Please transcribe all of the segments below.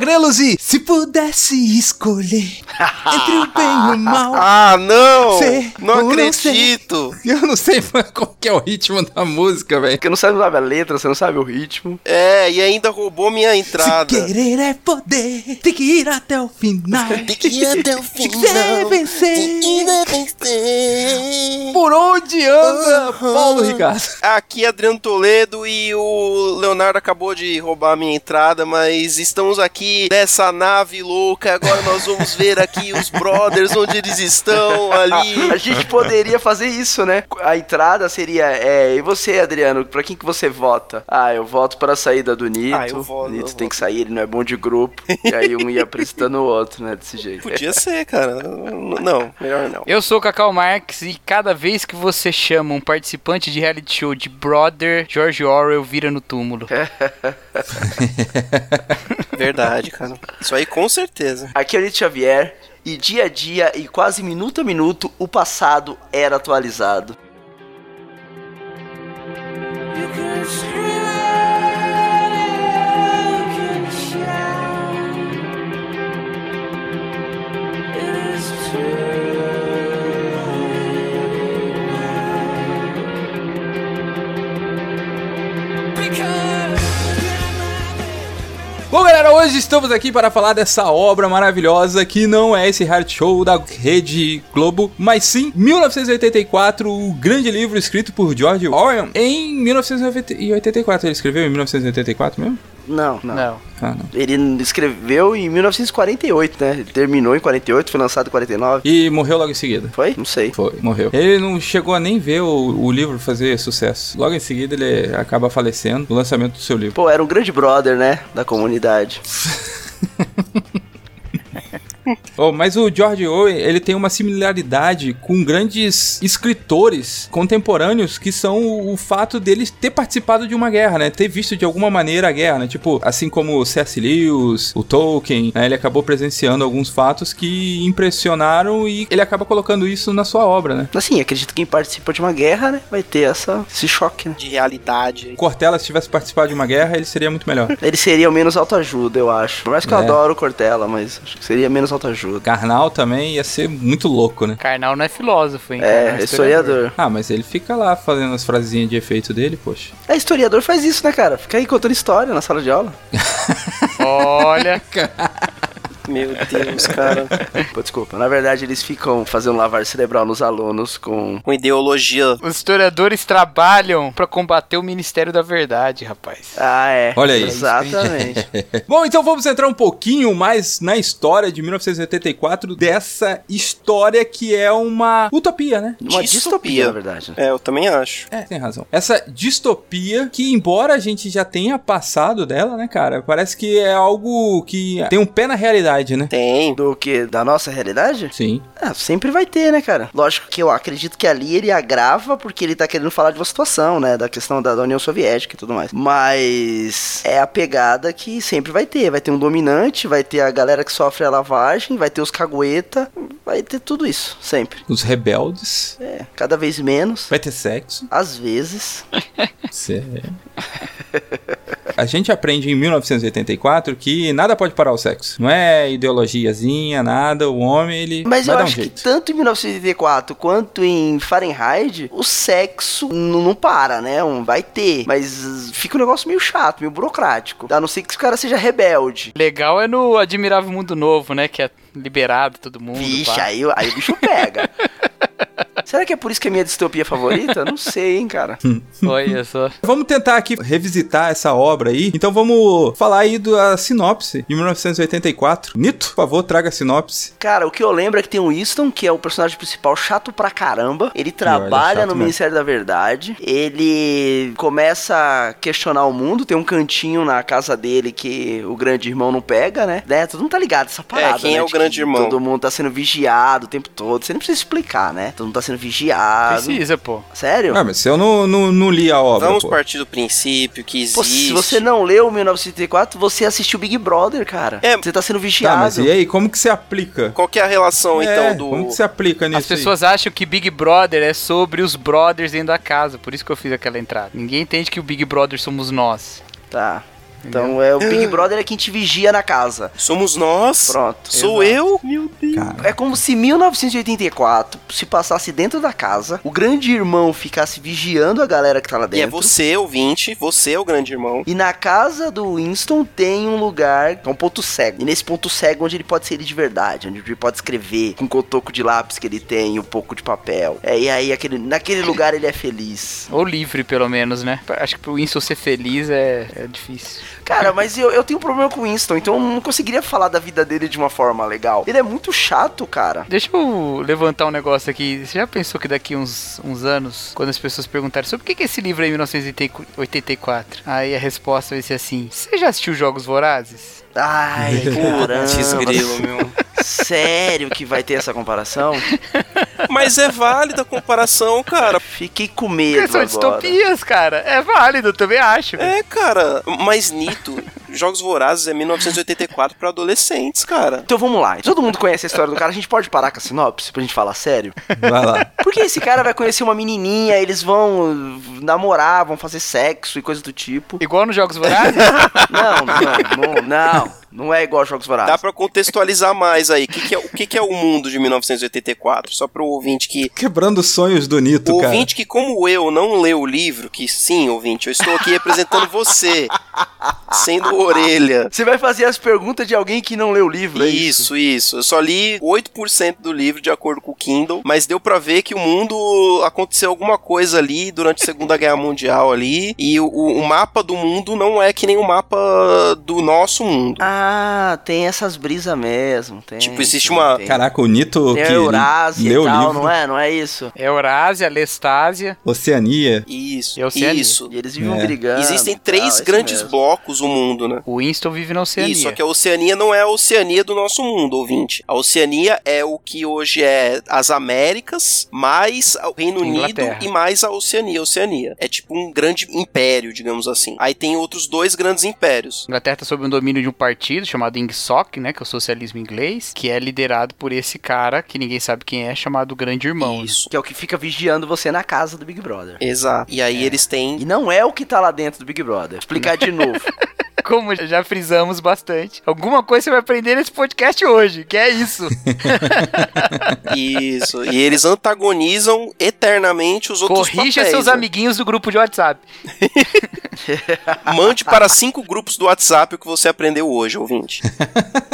Aqui é o Léo Agrelos e se pudesse escolher entre o bem e o mal. Ah, não! Sei, não ou não acredito! Eu não sei qual que é o ritmo da música, velho. Porque não sabe a letra, você não sabe o ritmo. É, e ainda roubou minha Se entrada. querer é poder, tem que ir até o final. Tem que ir até o Se final. quiser vencer, Tem que vencer. por onde anda Paulo Ricardo? Aqui é Adriano Toledo e o Leonardo acabou de roubar a minha entrada, mas estamos aqui nessa nave louca. Agora nós vamos ver aqui os brothers, onde eles estão ali. A gente poderia fazer isso, né? A entrada seria, é, e você, Adriano, pra quem que você vota? Ah, eu voto para a saída do Nito. Ah, eu voto, o Nito eu tem voto. que sair, ele não é bom de grupo. e aí um ia apresentando o outro, né? Desse jeito. Podia ser, cara. Não, melhor não. Eu sou o Cacau Marx e cada vez que você chama um participante de reality show de brother, George Orwell vira no túmulo. Verdade, cara. Isso aí com certeza. Aqui é o Nito Xavier. E dia a dia e quase minuto a minuto, o passado era atualizado. Hoje estamos aqui para falar dessa obra maravilhosa que não é esse hard show da Rede Globo, mas sim 1984, o grande livro escrito por George Orwell em 1984. Ele escreveu em 1984 mesmo? Não, não, Não. Ah, não. Ele escreveu em 1948, né? Ele terminou em 48, foi lançado em 49. E morreu logo em seguida. Foi? Não sei. Foi, morreu. Ele não chegou a nem ver o, o livro fazer sucesso. Logo em seguida ele acaba falecendo no lançamento do seu livro. Pô, era um grande brother, né? Da comunidade. Oh, mas o George Orwell, ele tem uma similaridade com grandes escritores contemporâneos que são o, o fato deles ter participado de uma guerra, né? Ter visto de alguma maneira a guerra, né? Tipo, assim como o C.S. Lewis, o Tolkien, né? ele acabou presenciando alguns fatos que impressionaram e ele acaba colocando isso na sua obra, né? Assim, acredito que quem participa de uma guerra, né? Vai ter essa, esse choque, né? De realidade. Cortella, se tivesse participado de uma guerra, ele seria muito melhor. Ele seria o menos autoajuda, eu acho. Por mais que eu É. adoro o Cortella, mas acho que seria menos autoajuda. Karnal também ia ser muito louco, né? Karnal não é filósofo, hein? Karnal É, historiador. Ah, mas ele fica lá fazendo as frasezinhas de efeito dele, poxa. É, historiador faz isso, né, cara? Fica aí contando história na sala de aula. Olha, Meu Deus, cara. Pô, desculpa. Na verdade, eles ficam fazendo lavar cerebral nos alunos com. Com ideologia. os historiadores trabalham pra combater o Ministério da Verdade, rapaz. Ah, é. Olha aí. Exatamente. Bom, então vamos entrar um pouquinho mais na história de 1984, dessa história que é uma utopia, né? Uma Distopia. distopia, na verdade. É, eu também acho. É, tem razão. Essa distopia que, embora a gente já tenha passado dela, né, cara, parece que é algo que tem um pé na realidade, né? Tem. Do que? Da nossa realidade? Sim. Ah, sempre vai ter, né, cara? Lógico que eu acredito que ali ele agrava porque ele tá querendo falar de uma situação, né? Da questão da, da União Soviética e tudo mais. Mas é a pegada que sempre vai ter. Vai ter um dominante, vai ter a galera que sofre a lavagem, vai ter os cagueta, vai ter tudo isso, sempre. Os rebeldes. É, cada vez menos. Vai ter sexo. Às vezes. Sério. A gente aprende em 1984 que nada pode parar o sexo. Não é ideologiazinha, nada. O homem, ele Mas vai eu dar um acho que tanto em 1984 quanto em Fahrenheit, o sexo não para, né? Um, vai ter. Mas fica um negócio meio chato, meio burocrático. A não ser que o cara seja rebelde. Legal é no Admirável Mundo Novo, né? Que é liberado todo mundo. Vixe, pá. aí, aí o bicho pega. Será que é por isso que é minha distopia favorita? Não sei, hein, cara. Olha só. Vamos tentar aqui revisitar essa obra aí. Então vamos falar aí da sinopse de 1984. Nito, por favor, traga a sinopse. Cara, o que eu lembro é que tem o Winston, que é o personagem principal chato pra caramba. Ele trabalha chato no mesmo. Ministério da Verdade. Ele começa a questionar o mundo. Tem um cantinho na casa dele que o grande irmão não pega, né? né? Todo mundo tá ligado essa parada. quem né? é o De grande irmão? Todo mundo tá sendo vigiado o tempo todo. Você nem precisa explicar, né? Todo mundo tá sendo vigiado. Precisa, pô. Sério? Ah, mas eu não, não, não li a obra. Vamos pô. partir do princípio que existe. Pô, se você não leu 1984, você assistiu Big Brother, cara. É. Você tá sendo Tá, vigiado. mas e aí, como que se aplica? Qual que é a relação, É, então, do. Como que se aplica nisso As pessoas acham que Big Brother é sobre os brothers dentro da casa, por isso que eu fiz aquela entrada. Ninguém entende que o Big Brother somos nós. Tá. Então é o Big Brother é quem te vigia na casa. Somos nós? Pronto. Sou Exato. eu? Meu Deus. Cara, É como se 1984 se passasse dentro da casa, o grande irmão ficasse vigiando a galera que tá lá E é dentro. você, ouvinte, você é o grande irmão. E na casa do Winston tem um lugar, que é um ponto cego. E nesse ponto cego onde ele pode ser ele de verdade, onde ele pode escrever com o cotoco de lápis que ele tem e um pouco de papel. É, e aí aquele, naquele lugar ele é feliz. Ou livre, pelo menos, né? Acho que pro Winston ser feliz é, é difícil. Cara, mas eu, eu tenho um problema com o Winston, então eu não conseguiria falar da vida dele de uma forma legal. Ele é muito chato, cara. Deixa eu levantar um negócio aqui. Você já pensou que daqui uns, uns anos, quando as pessoas perguntarem sobre o que é esse livro aí, 1984, aí a resposta vai ser assim: Você já assistiu Jogos Vorazes? Ai, Putz, caramba. grilo, meu. Sério que vai ter essa comparação? Mas é válida a comparação, cara. Fiquei com medo são agora. distopias, cara. É válido, eu também acho. É, cara. Mas Nito, Jogos Vorazes é 1984 pra adolescentes, cara. Então vamos lá. Todo mundo conhece a história do cara. A gente pode parar com a sinopse pra gente falar sério? vai lá. Porque esse cara vai conhecer uma menininha, eles vão namorar, vão fazer sexo e coisa do tipo. Igual nos Jogos Vorazes? Não, não, não, não. Não é igual a Jogos Dá Vorazes. pra contextualizar mais aí. O que, que é, o que, que é o mundo de 1984? Só pro ouvinte que. Quebrando os sonhos do Nito, O cara. ouvinte que, como eu, não leu o livro, que sim, ouvinte, eu estou aqui representando você, sendo orelha. Você vai fazer as perguntas de alguém que não leu o livro, é isso? Isso, isso. Eu só li 8% do livro de acordo com o Kindle, mas deu pra ver que o mundo aconteceu alguma coisa ali durante a Segunda Guerra Mundial ali, e o, o mapa do mundo não é que nem o mapa do nosso mundo. Ah, tem essas brisas mesmo. Tem, Tipo, existe tem, uma- tem. Caraca, o Nito Tem que Eurásia leu e o tal, livro, não é? Não é isso? Eurásia, Lestásia. Oceania. Isso, E Oceania. isso. E eles viviam É. brigando. Existem tal, três isso grandes blocos o mundo, né? O Winston vive na Oceania. Isso, só que a Oceania não é a Oceania do nosso mundo, ouvinte. A Oceania é o que hoje é as Américas, mais o Reino Unido e mais a Oceania. A Oceania é tipo um grande império, digamos assim. Aí tem outros dois grandes impérios. A Inglaterra está sob o domínio de um partido chamado INGSOC, né, que é o socialismo inglês, que é liderado por esse cara, que ninguém sabe quem é, chamado Grande Irmão. né? Isso. Que é o que fica vigiando você na casa do Big Brother. Exato. E aí eles têm. E não é o que tá lá dentro do Big Brother. Vou explicar de novo. Como já frisamos bastante. Alguma coisa você vai aprender nesse podcast hoje, que é isso. Isso. E eles antagonizam eternamente os outros Corrija papéis, seus né? amiguinhos do grupo de WhatsApp. Mande para cinco grupos do WhatsApp o que você aprendeu hoje, ouvinte.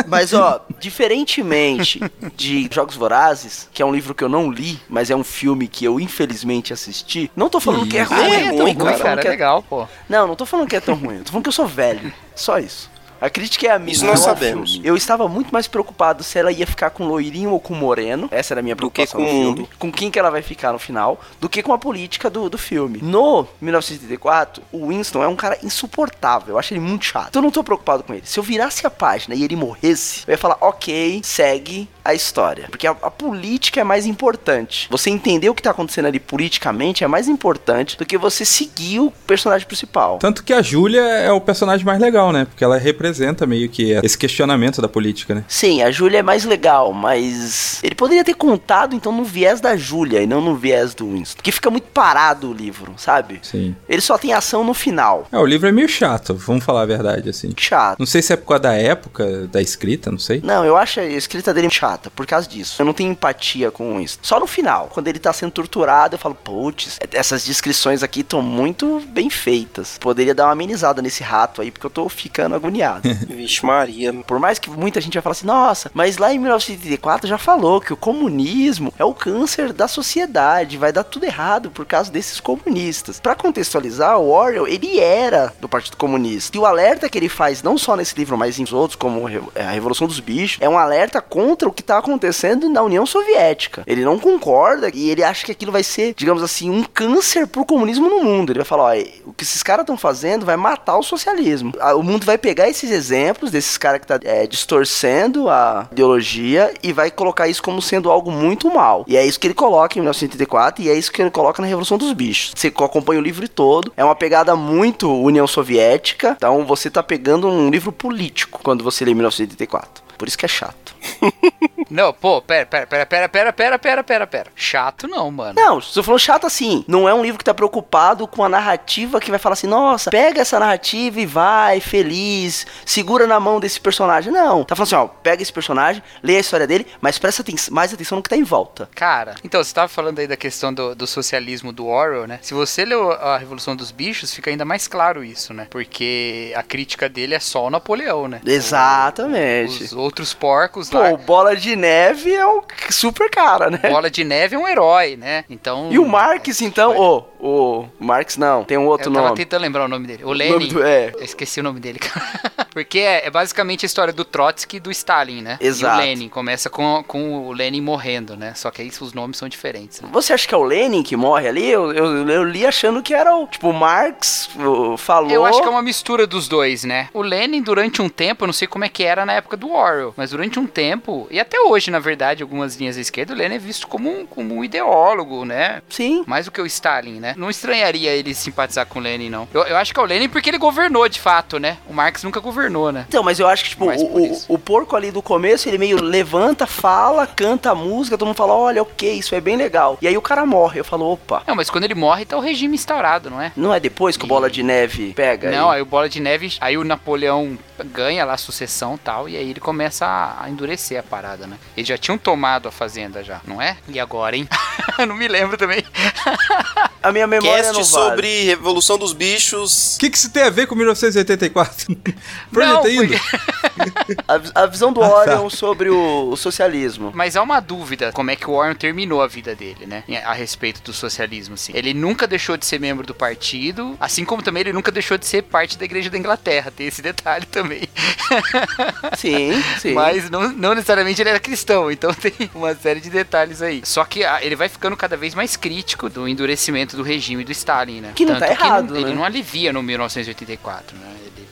Mas, ó, diferentemente de Jogos Vorazes, que é um livro que eu não li, mas é um filme que eu infelizmente assisti, não tô falando que é ruim. É não tô ruim, cara. cara, é é- legal, pô. Não, não tô falando que é tão ruim. Eu tô falando que eu sou velho. Só isso. A crítica é a minha. Isso nós sabemos. filme. Eu estava muito mais preocupado se ela ia ficar com loirinho ou com moreno. Essa era a minha Do que preocupação com no o filme. Com quem que ela vai ficar no final, do que com a política do, do filme. No 1984, o Winston é um cara insuportável. Eu acho ele muito chato. Então eu não tô preocupado com ele. Se eu virasse a página e ele morresse, eu ia falar, ok, segue a história. Porque a, a política é mais importante. Você entender o que tá acontecendo ali politicamente é mais importante do que você seguir o personagem principal. Tanto que a Júlia é o personagem mais legal, né? Porque ela representa meio que esse questionamento da política, né? Sim, a Júlia é mais legal, mas ele poderia ter contado então no viés da Júlia e não no viés do Winston. Porque fica muito parado o livro, sabe? Sim. Ele só tem ação no final. É, o livro é meio chato, vamos falar a verdade, assim. Chato. Não sei se é por causa da época da escrita, não sei. Não, eu acho a escrita dele chata por causa disso. Eu não tenho empatia com isso. Só no final, quando ele tá sendo torturado, eu falo, putz, essas descrições aqui estão muito bem feitas. Poderia dar uma amenizada nesse rato aí, porque eu tô ficando agoniado. Errado. Vixe Maria. Por mais que muita gente vai falar assim, nossa, mas lá em 1984 já falou que o comunismo é o câncer da sociedade, vai dar tudo errado por causa desses comunistas. Pra contextualizar, o Orwell, ele era do Partido Comunista. E o alerta que ele faz, não só nesse livro, mas em outros, como a Revolução dos Bichos, é um alerta contra o que tá acontecendo na União Soviética. Ele não concorda e ele acha que aquilo vai ser, digamos assim, um câncer pro comunismo no mundo. Ele vai falar, ó, o que esses caras estão fazendo vai matar o socialismo. O mundo vai pegar esses exemplos desses caras que tá é, distorcendo a ideologia e vai colocar isso como sendo algo muito mal. E é isso que ele coloca em 1984 e é isso que ele coloca na Revolução dos Bichos. Você acompanha o livro todo, é uma pegada muito União Soviética, então você tá pegando um livro político quando você lê 1984. Por isso que é chato. Não, pô, pera, pera, pera, pera, pera, pera, pera, pera, pera. Chato não, mano. Não, você falou chato assim. Não é um livro que tá preocupado com a narrativa que vai falar assim, nossa, pega essa narrativa e vai, feliz, segura na mão desse personagem. Não. Tá falando assim, ó, pega esse personagem, lê a história dele, mas presta mais atenção no que tá em volta. Cara, então, você tava falando aí da questão do, do socialismo do Orwell, né? Se você leu a Revolução dos Bichos, fica ainda mais claro isso, né? Porque a crítica dele é só o Napoleão, né? Exatamente. Os outros porcos Pô, o Bola de Neve é um super cara, né? Bola de Neve é um herói, né? Então. E o Marx, então, ô, o Marx não, tem um outro Eu tava nome. tentando lembrar o nome dele. O Lenin. nome do- é. Eu esqueci o nome dele, cara. Porque é, é basicamente a história do Trotsky e do Stalin, né? Exato. E o Lenin. Começa com, com o Lenin morrendo, né? Só que aí os nomes são diferentes. Né? Você acha que é o Lenin que morre ali? Eu, eu, eu li achando que era o. Tipo, o Marx o, falou. Eu acho que é uma mistura dos dois, né? O Lenin, durante um tempo, eu não sei como é que era na época do Orwell, mas durante um tempo, e até hoje, na verdade, algumas linhas da esquerda, o Lenin é visto como um, como um ideólogo, né? Sim. Mais do que o Stalin, né? Não estranharia ele simpatizar com o Lenin, não. Eu, eu acho que é o Lenin porque ele governou, de fato, né? O Marx nunca governou, né? Então, mas eu acho que, tipo, o, o, o porco ali do começo, ele meio levanta, fala, canta a música, todo mundo fala, olha, ok, isso é bem legal. E aí o cara morre. Eu falo, opa. Não, mas quando ele morre, tá o regime instaurado, não é? Não é depois que o Bola de Neve pega? Não, aí? aí o Bola de Neve, aí o Napoleão ganha lá a sucessão e tal, e aí ele começa a, a endurecer a parada, né? Eles já tinham tomado a fazenda já, não é? E agora, hein? não me lembro também. A minha memória Cast não sobre vale. Revolução dos Bichos. O que, que isso tem a ver com 1984? Por Não, onde tá indo? porque- A, a visão do Ah, tá. Orion sobre o, o socialismo. Mas há uma dúvida como é que o Warren terminou a vida dele, né? A respeito do socialismo, assim. Ele nunca deixou de ser membro do partido, assim como também ele nunca deixou de ser parte da Igreja da Inglaterra. Tem esse detalhe também. Sim, sim. Mas não, não necessariamente ele era cristão, então tem uma série de detalhes aí. Só que ah, ele vai ficando cada vez mais crítico do endurecimento do regime do Stalin, né? Que não tá Tanto errado, ele né? não alivia no 1984, né?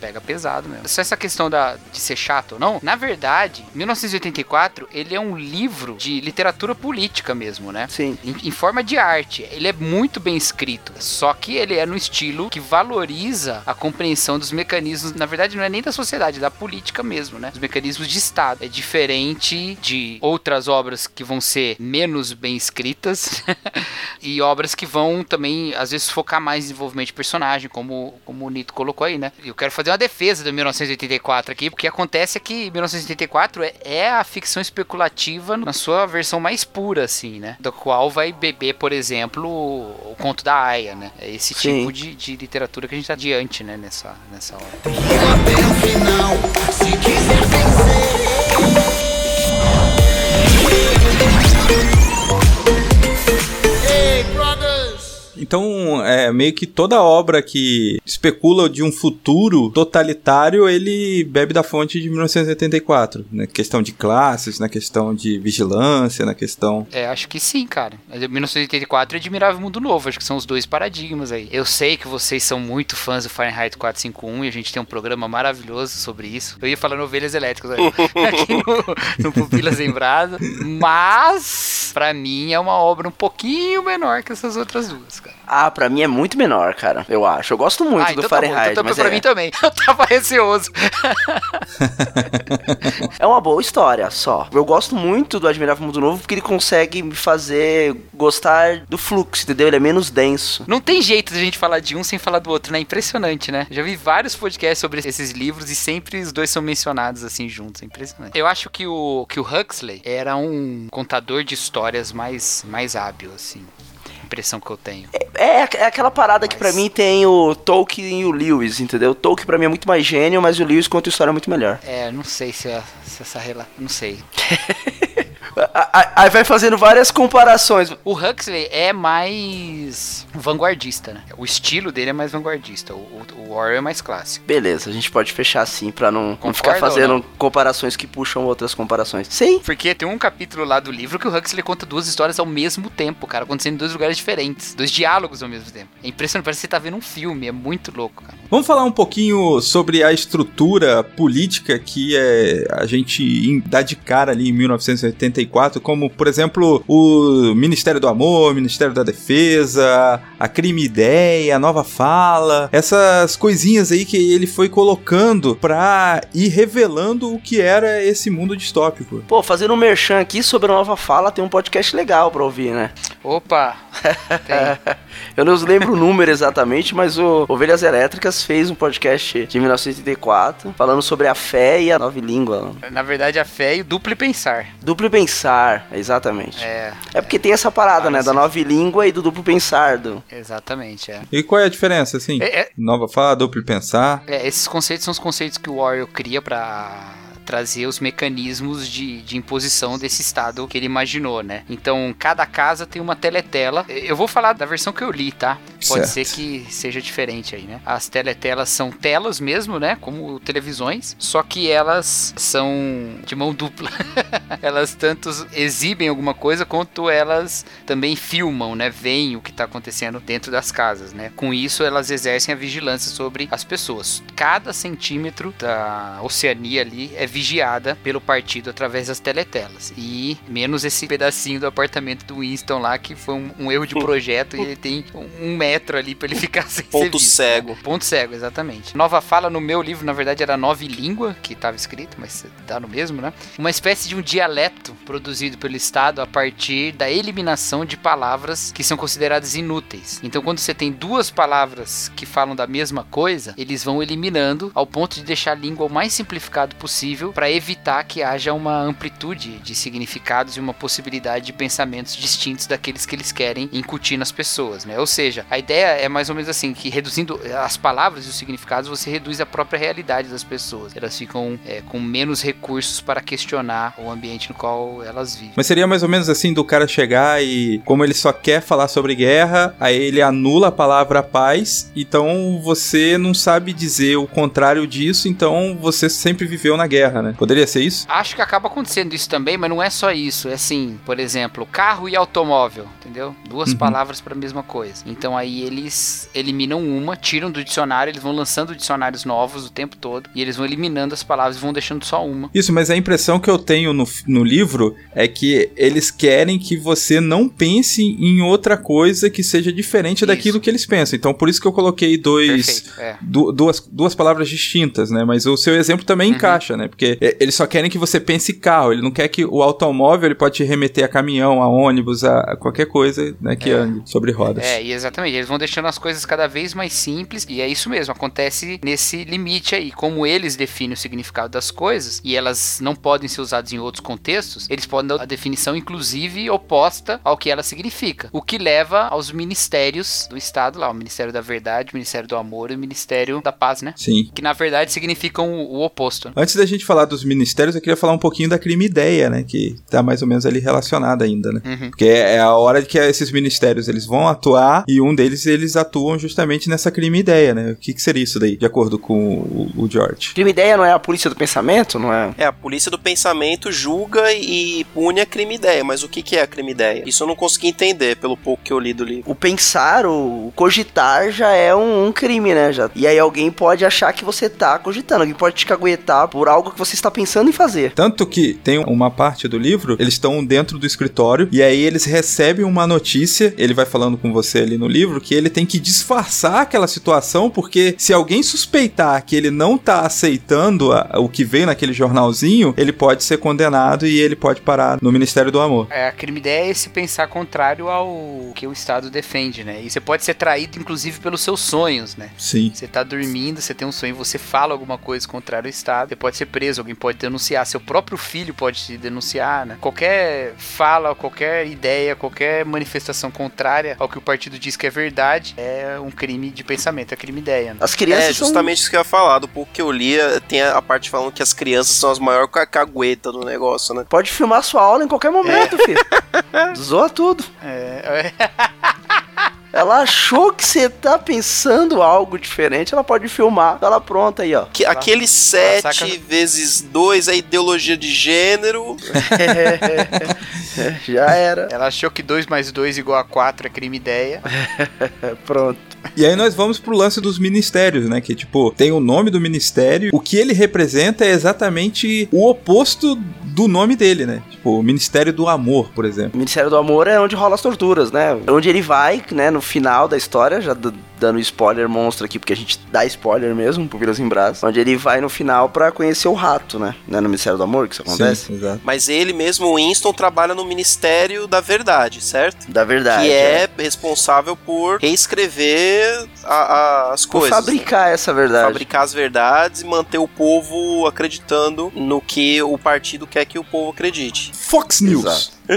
Pega pesado mesmo. Só essa questão da, de ser chato ou não, na verdade, 1984, ele é um livro de literatura política mesmo, né? Sim. Em, em forma de arte. Ele é muito bem escrito. Só que ele é no estilo que valoriza a compreensão dos mecanismos. Na verdade, não é nem da sociedade, é da política mesmo, né? Os mecanismos de Estado. É diferente de outras obras que vão ser menos bem escritas e obras que vão também, às vezes, focar mais em desenvolvimento de personagem, como, como o Nito colocou aí, né? Eu quero fazer uma defesa do 1984 aqui, porque acontece é que 1984 é, é a ficção especulativa na sua versão mais pura, assim, né? Do qual vai beber, por exemplo, o, o conto da Aya, né? É esse Sim. tipo de, de literatura que a gente tá diante, né? Nessa, nessa hora. Então, é meio que toda obra que especula de um futuro totalitário, ele bebe da fonte de 1984, na questão de classes, na questão de vigilância, na questão É, acho que sim, cara. Mas 1984 e Admirável Mundo Novo, acho que são os dois paradigmas aí. Eu sei que vocês são muito fãs do Fahrenheit 451 e a gente tem um programa maravilhoso sobre isso. Eu ia falando ovelhas elétricas aí, aqui no, no Pupilas em Brasa. Mas, pra mim, é uma obra um pouquinho menor que essas outras duas, cara. Ah, pra mim é muito menor, cara. Eu acho. Eu gosto muito ah, do então tá bom. Fahrenheit, Então, mas pra é, mim também. Eu tava receoso. é uma boa história só. Eu gosto muito do Admirável Mundo Novo porque ele consegue me fazer gostar do fluxo, entendeu? Ele é menos denso. Não tem jeito de a gente falar de um sem falar do outro, né? Impressionante, né? Já vi vários podcasts sobre esses livros e sempre os dois são mencionados assim juntos. É impressionante. Eu acho que o, que o Huxley era um contador de histórias mais, mais hábil, assim. Impressão que eu tenho. É, é aquela parada que pra mim tem o Tolkien e o Lewis, entendeu? O Tolkien pra mim é muito mais gênio, mas o Lewis conta a história muito melhor. É, não sei se, a- se essa relação. Não sei. Aí vai fazendo várias comparações. O Huxley é mais vanguardista, né? O estilo dele é mais vanguardista. O, o, o Orwell é mais clássico. Beleza, a gente pode fechar assim pra não, não ficar fazendo não? comparações que puxam outras comparações. Sim. Porque tem um capítulo lá do livro que o Huxley conta duas histórias ao mesmo tempo, cara, acontecendo em dois lugares diferentes, dois diálogos ao mesmo tempo. É impressionante, parece que você tá vendo um filme, é muito louco, cara. Vamos falar um pouquinho sobre a estrutura política que é, a gente dá de cara ali em 1984, como, por exemplo, o Ministério do Amor, o Ministério da Defesa, a Crime Ideia, a Nova Fala, essas coisinhas aí que ele foi colocando pra ir revelando o que era esse mundo distópico. Pô, fazendo um merchan aqui sobre a nova fala, tem um podcast legal pra ouvir, né? Opa! Tem. Eu não lembro o número exatamente, mas o Ovelhas Elétricas fez um podcast de 1984 falando sobre a fé e a nova língua. Na verdade, a fé e o duplo pensar. Duplo pensar, exatamente. É, É porque tem essa parada, né? Da nova língua e do duplo pensar. Do... exatamente, é. E qual é a diferença, assim? É, é- Nova Fala, duplo pensar. é, esses conceitos são os conceitos que o Orwell cria pra trazer os mecanismos de, de imposição desse estado que ele imaginou, né? Então, cada casa tem uma teletela. Eu vou falar da versão que eu li, tá? Pode Certo. ser que seja diferente aí, né? As teletelas são telas mesmo, né? Como televisões, só que elas são de mão dupla. elas tanto exibem alguma coisa quanto elas também filmam, né? Veem o que está acontecendo dentro das casas, né? Com isso, elas exercem a vigilância sobre as pessoas. Cada centímetro da Oceania ali é vigiada pelo partido através das teletelas. E menos esse pedacinho do apartamento do Winston lá, que foi um, um erro de projeto e ele tem um, metro ali para ele ficar sem ser Ponto visto, cego. né? Ponto cego, exatamente. Nova fala no meu livro, na verdade, era nova língua que estava escrito, mas dá no mesmo, né? Uma espécie de um dialeto produzido pelo Estado a partir da eliminação de palavras que são consideradas inúteis. Então, quando você tem duas palavras que falam da mesma coisa, eles vão eliminando ao ponto de deixar a língua o mais simplificado possível para evitar que haja uma amplitude de significados e uma possibilidade de pensamentos distintos daqueles que eles querem incutir nas pessoas, né? Ou seja, a ideia é mais ou menos assim que reduzindo as palavras e os significados, você reduz a própria realidade das pessoas. Elas ficam é, com menos recursos para questionar o ambiente no qual elas vivem. Mas seria mais ou menos assim do cara chegar e, como ele só quer falar sobre guerra, aí ele anula a palavra paz, então você não sabe dizer o contrário disso, então você sempre viveu na guerra, né? Poderia ser isso? Acho que acaba acontecendo isso também, mas não é só isso. É assim, por exemplo, carro e automóvel, entendeu? Duas Uhum. palavras para a mesma coisa. Então aí eles eliminam uma, tiram do dicionário, eles vão lançando dicionários novos o tempo todo e eles vão eliminando as palavras e vão deixando só uma. Isso, mas a impressão que eu tenho no, no livro é que eles querem que você não pense em outra coisa que seja diferente Isso. daquilo que eles pensam. Então, por isso que eu coloquei dois. Perfeito. É. du- duas, duas palavras distintas, né? Mas o seu exemplo também Uhum. encaixa, né? Porque é, eles só querem que você pense carro, ele não quer que o automóvel ele pode te remeter a caminhão, a ônibus, a, qualquer coisa né, que É. ande sobre rodas. É, exatamente. Eles vão deixando as coisas cada vez mais simples. E é isso mesmo. Acontece nesse limite aí. Como eles definem o significado das coisas e elas não podem ser usadas em outros contextos, eles podem dar a definição, inclusive, oposta ao que ela significa. O que leva aos ministérios do Estado lá: o Ministério da Verdade, o Ministério do Amor e o Ministério da Paz, né? Sim. Que na verdade significam o, o oposto. né? Antes da gente falar dos ministérios, eu queria falar um pouquinho da crime ideia, né? Que tá mais ou menos ali relacionada ainda, né? Uhum. Porque é a hora de que esses ministérios eles vão atuar e um deles eles atuam justamente nessa crime ideia, né? O que, que seria isso daí, de acordo com o, o George? Crime ideia não é a polícia do pensamento, não é? É, a polícia do pensamento julga e pune a crime ideia, mas o que, que é a crime ideia? Isso eu não consegui entender pelo pouco que eu li do livro. O pensar, o cogitar já é um, um crime, né? Já. E aí alguém pode achar que você tá cogitando, alguém pode te caguetar por algo que você está pensando em fazer. Tanto que tem uma parte do livro, eles estão dentro do escritório e aí eles recebem uma notícia, ele vai falando com você ali no livro, que ele tem que disfarçar aquela situação, porque se alguém suspeitar que ele não tá aceitando a- o que veio naquele jornalzinho, ele pode ser condenado e ele pode parar no Ministério do Amor. É, a crime ideia é esse pensar contrário ao que o Estado defende, né? E você pode ser traído, inclusive, pelos seus sonhos, né? Sim. Você tá dormindo, você tem um sonho, você fala alguma coisa contrária ao Estado, você pode ser preso, alguém pode denunciar, seu próprio filho pode te denunciar, né? Qualquer fala, qualquer ideia, qualquer manifestação contrária ao que o partido diz que é verdade é um crime de pensamento, é crime ideia. Né? As crianças É, justamente isso que eu ia falar. Do pouco que eu li, tem a parte falando que as crianças são as maiores cacaguetas do negócio, né? Pode filmar sua aula em qualquer momento, filho. Zoa tudo. É, Ela achou que você tá pensando algo diferente, ela pode filmar. Tá lá pronta aí, ó. Que, aquele 7 saca- vezes 2 é ideologia de gênero. Já era. ela achou que 2 mais 2 igual a 4 é crime ideia. É, pronto. E aí nós vamos pro lance dos ministérios, né? Que, tipo, tem o nome do ministério, o que ele representa é exatamente o oposto do nome dele, né? Tipo, o Ministério do Amor, por exemplo. O Ministério do Amor é onde rola as torturas, né? Onde ele vai, né, no final da história, já d- dando spoiler monstro aqui, porque a gente dá spoiler mesmo pro Vilas em Brás. Onde ele vai no final pra conhecer o rato, né? Não é no Ministério do Amor que isso acontece? Sim, exato. Mas ele mesmo, o Winston, trabalha no Ministério da Verdade, certo? Da verdade. que é, responsável por reescrever a- a- as Por coisas. fabricar essa verdade. Fabricar as verdades e manter o povo acreditando no que o partido quer que o povo acredite. Fox News. Exato.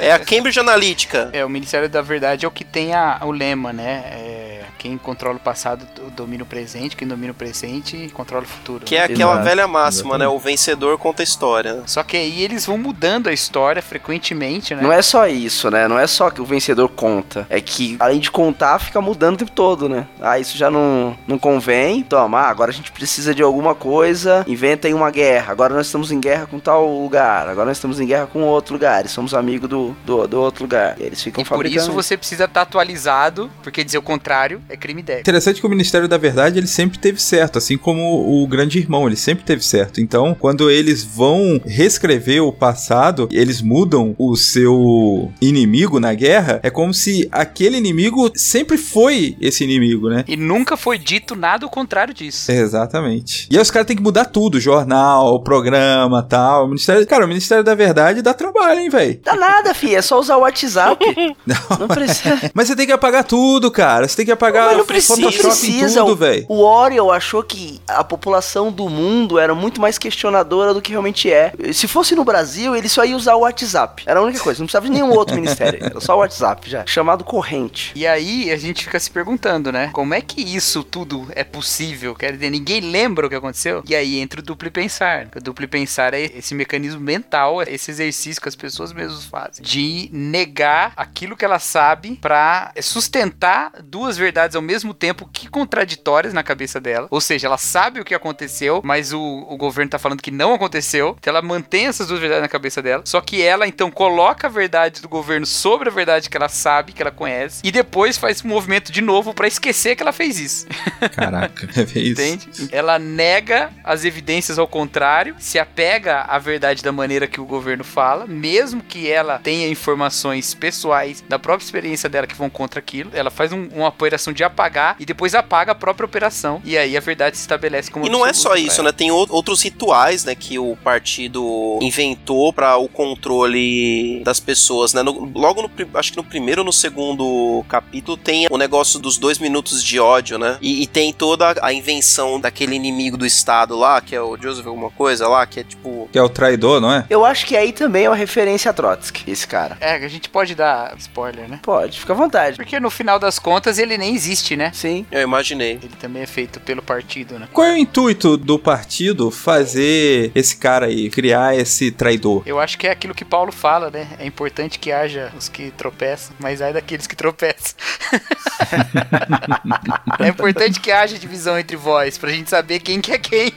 É a Cambridge Analytica. É, o Ministério da Verdade é o que tem a- o lema, né? É, quem controla o passado domina o presente, quem domina o presente controla o futuro. Que é né? aquela Exato, velha máxima, né? O vencedor conta a história. Só que aí eles vão mudando a história frequentemente, né? Não é só isso, né? Não é só que o vencedor conta. É que, além de contar, fica mudando o tempo todo, né? Ah, isso já não, não convém. Toma, ah, agora a gente precisa de alguma coisa. Inventa aí uma guerra. Agora nós estamos em guerra com tal lugar. Agora nós estamos em guerra com outro lugar. E somos amigos do, do, do outro lugar. E eles ficam E por fabricando. isso você precisa estar atualizado, porque dizer o contrário é crime ideia. Interessante que o Ministério da Verdade ele sempre teve certo, assim como o Grande Irmão, ele sempre teve certo. Então, quando eles vão reescrever o passado, eles mudam o seu inimigo na guerra, é como se aquele inimigo sempre foi esse inimigo, né? E nunca foi dito nada o contrário disso. Exatamente. E aí os caras têm que mudar tudo, jornal, programa, tal. O Ministério, cara, o Ministério da Verdade dá trabalho, hein, velho. Dá nada, fi. É só usar o WhatsApp. não precisa. Mas você tem que apagar tudo, cara. Você tem que apagar Mas não Photoshop precisa, em precisa. tudo, O- velho. O Orwell achou que a população do mundo era muito mais questionadora do que realmente é. Se fosse no Brasil, ele só ia usar o WhatsApp. Era a única coisa. Não precisava de nenhum outro ministério. Era só o WhatsApp já. Chamado corrente. E aí a gente fica se perguntando, né? Como é que isso tudo é possível? Quer dizer, ninguém lembra o que aconteceu? E aí entra o duplo pensar. O duplo pensar é esse mecanismo mental, é esse exercício que as pessoas mesmas fazem. De negar aquilo que ela sabe pra sustentar duas verdades ao mesmo tempo que contraditórias na cabeça dela. Ou seja, ela sabe o que aconteceu, mas o, o governo tá falando que não aconteceu. Então ela mantém essas duas verdades na cabeça dela. Só que ela então coloca a verdade do governo sobre a verdade que ela sabe, que ela conhece, e depois faz um movimento de novo pra esquecer que ela fez isso. Caraca, é isso. Entende? Ela nega as evidências ao contrário, se apega à verdade da maneira que o governo fala, mesmo que ela tenha informações pessoais da própria experiência dela que vão contra aquilo. Ela faz um- uma operação de apagar e depois apaga a própria operação. E aí a verdade se estabelece como E não é só isso, né? Tem ou- outros rituais, né, que o partido inventou para o controle das pessoas, né? No- logo no, acho que no primeiro ou no segundo capítulo tem o negócio dos dois minutos de ódio, né? E, e tem toda a invenção daquele inimigo do Estado lá, que é o Joseph alguma coisa lá, que é tipo... Que é o traidor, não é? Eu acho que aí também é uma referência a Trotsky, esse cara. É, a gente pode dar spoiler, né? Pode, fica à vontade. Porque no final das contas ele nem existe, né? Sim. Eu imaginei. Ele também é feito pelo partido, né? Qual é o intuito do partido fazer esse cara aí, criar esse traidor? Eu acho que é aquilo que Paulo fala, né? É importante que haja os que tropeçam, mas ai daqueles que tropeçam. é importante que haja divisão entre vós, pra gente saber quem que é quem.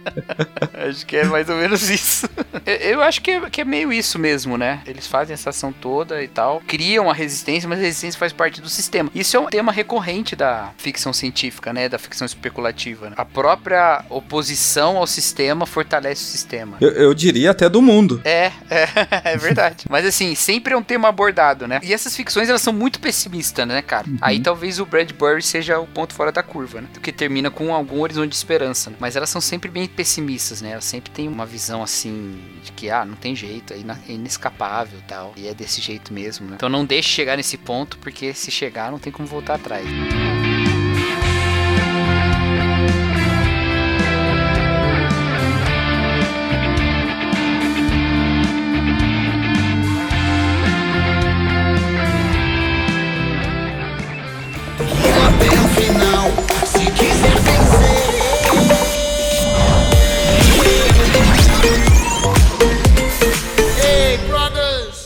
acho que é mais ou menos isso. Eu- Eu acho que é, que é meio isso mesmo, né? Eles fazem essa ação toda e tal, criam a resistência, mas a resistência faz parte do sistema. Isso é um tema recorrente corrente da ficção científica, né? Da ficção especulativa. Né? A própria oposição ao sistema fortalece o sistema. Eu, eu diria até do mundo. É, é, é verdade. Mas assim, sempre é um tema abordado, né? E essas ficções, elas são muito pessimistas, né, cara? Uhum. Aí talvez o Bradbury seja o ponto fora da curva, né? Que termina com algum horizonte de esperança. Né? Mas elas são sempre bem pessimistas, né? Elas sempre têm uma visão assim de que, ah, não tem jeito, é inescapável tal. E é desse jeito mesmo, né? Então não deixe chegar nesse ponto, porque se chegar, não tem como voltar atrás.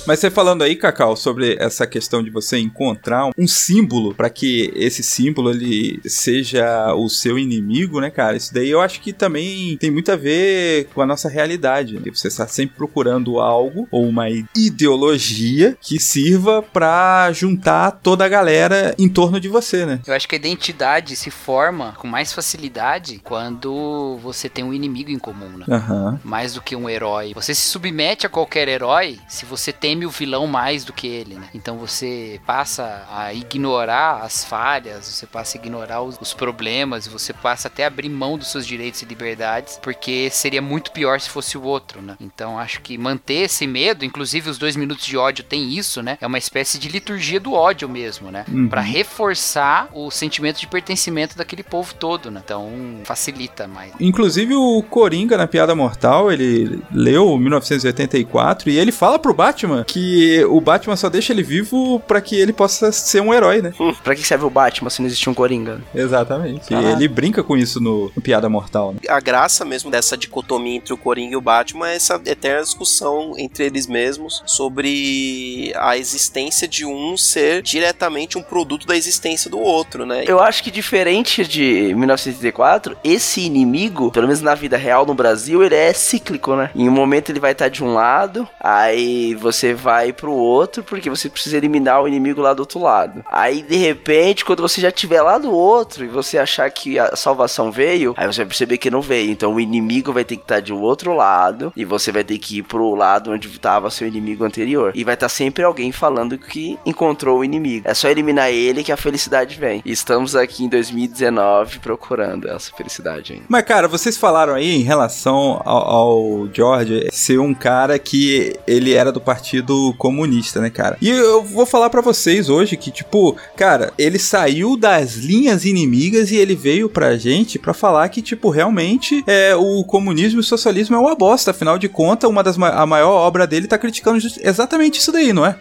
Mas você falando aí, Cacau, sobre essa questão de você encontrar um símbolo para que esse símbolo ele seja o seu inimigo, né, cara? Isso daí eu acho que também tem muito a ver com a nossa realidade. Né? Você está sempre procurando algo ou uma ideologia que sirva para juntar toda a galera em torno de você, né? Eu acho que a identidade se forma com mais facilidade quando você tem um inimigo em comum, né? Uhum. Mais do que um herói. Você se submete a qualquer herói se você tem teme o vilão mais do que ele, né? Então você passa a ignorar as falhas, você passa a ignorar os, os problemas, você passa até a abrir mão dos seus direitos e liberdades, porque seria muito pior se fosse o outro, né? Então acho que manter esse medo, inclusive os dois minutos de ódio tem isso, né? É uma espécie de liturgia do ódio mesmo, né? Uhum. Para reforçar o sentimento de pertencimento daquele povo todo, né? Então facilita mais. Inclusive o Coringa na Piada Mortal, ele leu 1984 e ele fala pro Batman que o Batman só deixa ele vivo para que ele possa ser um herói, né? Hum, pra que serve o Batman se não existe um Coringa? Exatamente. E ele brinca com isso no, no Piada Mortal. Né? A graça mesmo dessa dicotomia entre o Coringa e o Batman é essa eterna discussão entre eles mesmos sobre a existência de um ser diretamente um produto da existência do outro, né? Eu acho que diferente de 1984, esse inimigo, pelo menos na vida real no Brasil, ele é cíclico, né? Em um momento ele vai estar de um lado, aí você vai pro outro porque você precisa eliminar o inimigo lá do outro lado. Aí de repente, quando você já estiver lá do outro e você achar que a salvação veio, aí você vai perceber que não veio. Então o inimigo vai ter que estar tá de outro lado e você vai ter que ir pro lado onde estava seu inimigo anterior. E vai estar tá sempre alguém falando que encontrou o inimigo. É só eliminar ele que a felicidade vem. E estamos aqui em 2019 procurando essa felicidade ainda. Mas cara, vocês falaram aí em relação ao, ao George ser um cara que ele era do partido Partido Comunista, né, cara? E eu vou falar para vocês hoje que, tipo, cara, ele saiu das linhas inimigas e ele veio pra gente pra falar que, tipo, realmente é, o comunismo e o socialismo é uma bosta. Afinal de contas, uma das a maior obra dele tá criticando exatamente isso daí, não é?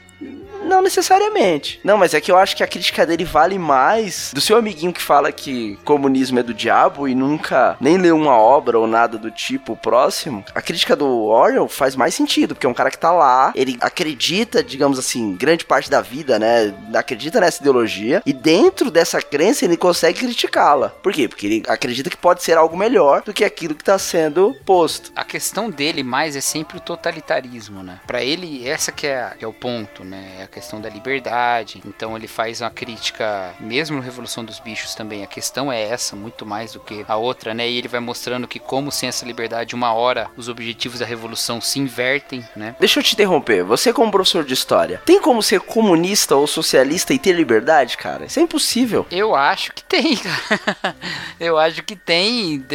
Não necessariamente. Não, mas é que eu acho que a crítica dele vale mais do seu amiguinho que fala que comunismo é do diabo e nunca nem leu uma obra ou nada do tipo próximo. A crítica do Orwell faz mais sentido, porque é um cara que tá lá, ele acredita, digamos assim, grande parte da vida, né? Acredita nessa ideologia e dentro dessa crença ele consegue criticá-la. Por quê? Porque ele acredita que pode ser algo melhor do que aquilo que tá sendo posto. A questão dele mais é sempre o totalitarismo, né? Para ele, essa que é, que é o ponto, né? É a questão da liberdade. Então ele faz uma crítica, mesmo no Revolução dos Bichos também, a questão é essa, muito mais do que a outra, né? E ele vai mostrando que como sem essa liberdade, uma hora os objetivos da revolução se invertem, né? Deixa eu te interromper. Você como professor de história, tem como ser comunista ou socialista e ter liberdade, cara? Isso é impossível. Eu acho que tem, cara. eu acho que tem,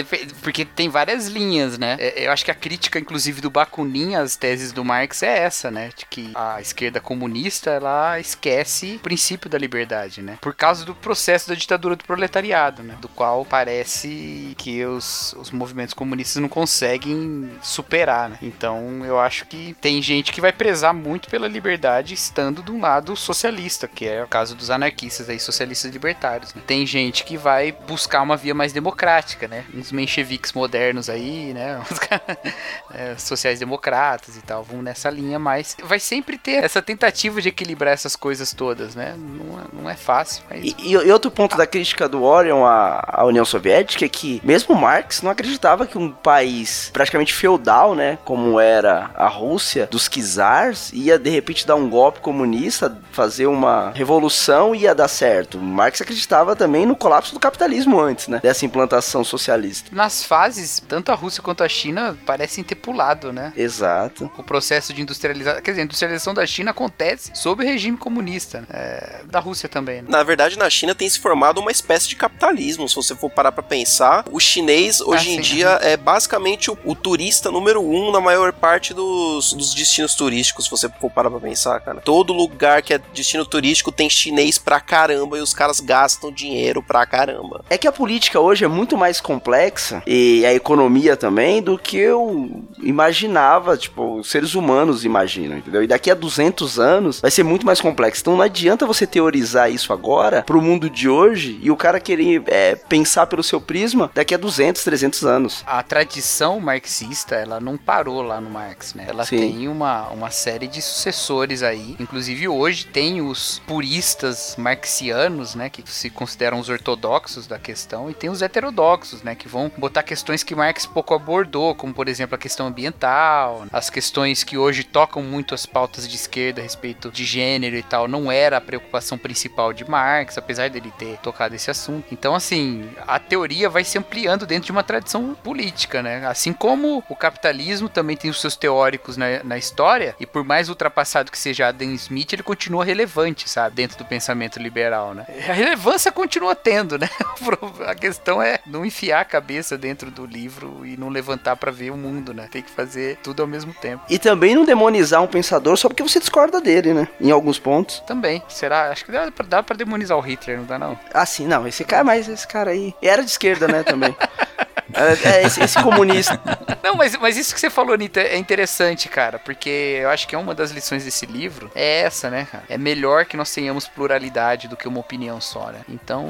porque tem várias linhas, né? É, eu acho que a crítica, inclusive, do Bakunin às teses do Marx é essa, né? De que a esquerda comunista ela esquece o princípio da liberdade, né? Por causa do processo da ditadura do proletariado, né? Do qual parece que os, os movimentos comunistas não conseguem superar, né? Então eu acho que tem gente que vai prezar muito pela liberdade estando um lado socialista, que é o caso dos anarquistas aí, socialistas libertários. Né? Tem gente que vai buscar uma via mais democrática, né? Uns mencheviques modernos aí, né? Os é, sociais democratas e tal, vão nessa linha, mas vai sempre ter essa tentativa de equilibrar essas coisas todas, né? Não, é- não é fácil. Mas... E, e- outro ponto da crítica do Orion à, à União Soviética é que mesmo Marx não acreditava que um país praticamente feudal, né, como era a Rússia, dos czars, ia de repente dar um golpe comunista, fazer uma revolução e ia dar certo. Marx acreditava também no colapso do capitalismo antes, né, dessa implantação socialista. Nas fases, tanto a Rússia quanto a China parecem ter pulado, né? Exato. O processo de industrialização. Quer dizer, a industrialização da China acontece sob o regime comunista. né? É, da Rússia também, né? Na verdade, na China tem se formado uma espécie de capitalismo. Se você for parar pra pensar, o chinês hoje em sim. dia é basicamente o, o turista número um na maior parte dos, dos destinos turísticos. Se você for parar pra pensar, cara. Todo lugar que é destino turístico tem chinês pra caramba e os caras gastam dinheiro pra caramba. É que a política hoje é muito mais complexa e a economia também do que eu imaginava, tipo, os seres humanos imaginam, entendeu? E daqui a 200 anos vai ser muito mais complexo. Então não adianta você teorizar isso agora pro mundo de hoje e o cara querer é, pensar pelo seu prisma daqui a 200, 300 anos. A tradição marxista, ela não parou lá no Marx, né? Ela Sim. tem uma, uma série de sucessores aí. Inclusive hoje tem os puristas marxianos, né? Que se consideram os ortodoxos da questão. E tem os heterodoxos, né? Que vão botar questões que Marx pouco abordou, como por exemplo a questão ambiental, as questões que hoje tocam muito as pautas de esquerda a respeito de gênero e tal. Não era a preocupação principal de Marx, apesar dele ter tocado esse assunto. Então, assim, a teoria vai se ampliando dentro de uma tradição política, né? Assim como o capitalismo também tem os seus teóricos na, na história, e por mais ultrapassado que seja Adam Smith, ele continua relevante, sabe? Dentro do pensamento liberal, né? A relevância continua tendo, né? A questão é não enfiar a cabeça dentro do livro e não levantar pra ver o mundo, né? Tem que fazer tudo ao mesmo tempo. E também não demonizar um pensador só porque você discorda dele, né? Em alguns pontos. Também. Será? Acho que dá pra, dá pra demonizar o Hitler, não dá não? Ah, sim, não, esse cara, mas esse cara aí. Era de esquerda, né, também. É, é, esse, esse comunista. Não, mas, mas isso que você falou, Anitta, é interessante, cara, porque eu acho que é uma das lições desse livro é essa, né, cara? É melhor que nós tenhamos pluralidade do que uma opinião só, né? Então,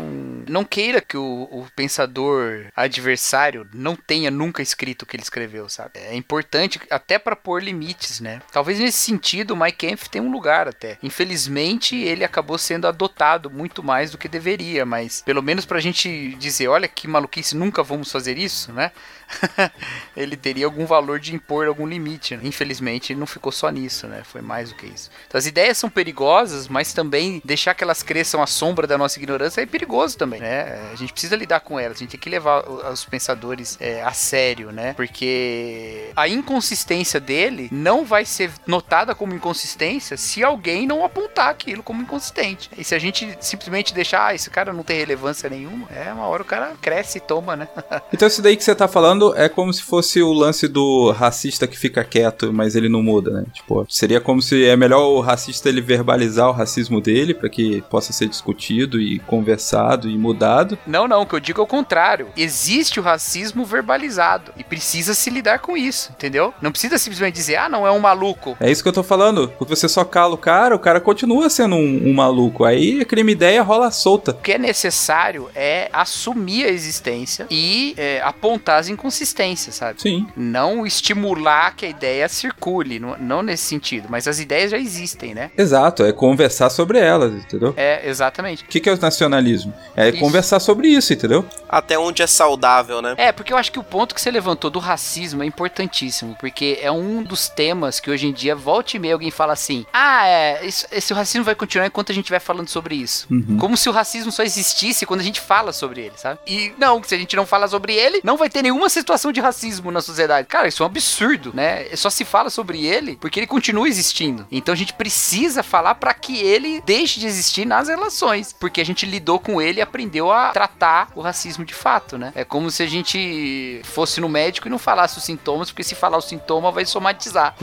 não queira que o, o pensador adversário não tenha nunca escrito o que ele escreveu, sabe? É importante até pra pôr limites, né? Talvez nesse sentido o Mike Kempf tem um lugar até. Infelizmente, ele acabou sendo adotado muito mais do que deveria, mas pelo menos pra gente dizer, olha que maluquice, nunca vamos fazer isso, né? ele teria algum valor de impor algum limite. né? Infelizmente, não ficou só nisso, né? Foi mais do que isso. Então, as ideias são perigosas, mas também deixar que elas cresçam à sombra da nossa ignorância é perigoso também, né? A gente precisa lidar com elas, a gente tem que levar os pensadores é, a sério, né? Porque a inconsistência dele não vai ser notada como inconsistência se alguém não apontar aquilo como inconsistente. E se a gente simplesmente deixar, ah, esse cara não tem relevância nenhuma, é uma hora o cara cresce e toma, né? Então isso daí que você tá falando é como se fosse o lance do racista que fica quieto, mas ele não muda, né? Tipo, seria como se é melhor o racista ele verbalizar o racismo dele pra que possa ser discutido e conversado e mudado. Não, não, o que eu digo é o contrário. Existe o racismo verbalizado e precisa se lidar com isso, entendeu? Não precisa simplesmente dizer, ah, não, é um maluco. É isso que eu tô falando. Porque você só cala o cara, o cara continua sendo um, um maluco. Aí a crime ideia rola solta. O que é necessário é assumir a existência e é, apontar as inconsistências, sabe? Sim. Não estimular que a ideia circule, não, não nesse sentido, mas as ideias já existem, né? Exato, é conversar sobre elas, entendeu? É, exatamente. O que, que é o nacionalismo? É Isso. conversar sobre isso, entendeu? Até onde é saudável, né? É, porque eu acho que o ponto que você levantou do racismo é importantíssimo, porque é um dos temas que hoje em dia, volta e meia, alguém fala assim: ah, é, isso- esse racismo vai continuar enquanto a gente vai falando sobre isso. Uhum. Como se o racismo só existisse quando a gente fala sobre ele, sabe? E não, se a gente não fala sobre ele, não vai ter nenhuma situação de racismo na sociedade. Cara, isso é um absurdo, né? Só se fala sobre ele porque ele continua existindo. Então a gente precisa falar pra que ele deixe de existir nas relações, porque a gente lidou com ele e aprendeu a tratar o racismo de fato, né? É como se a gente fosse no médico e não falasse os sintomas, porque se falar o sintoma vai somatizar.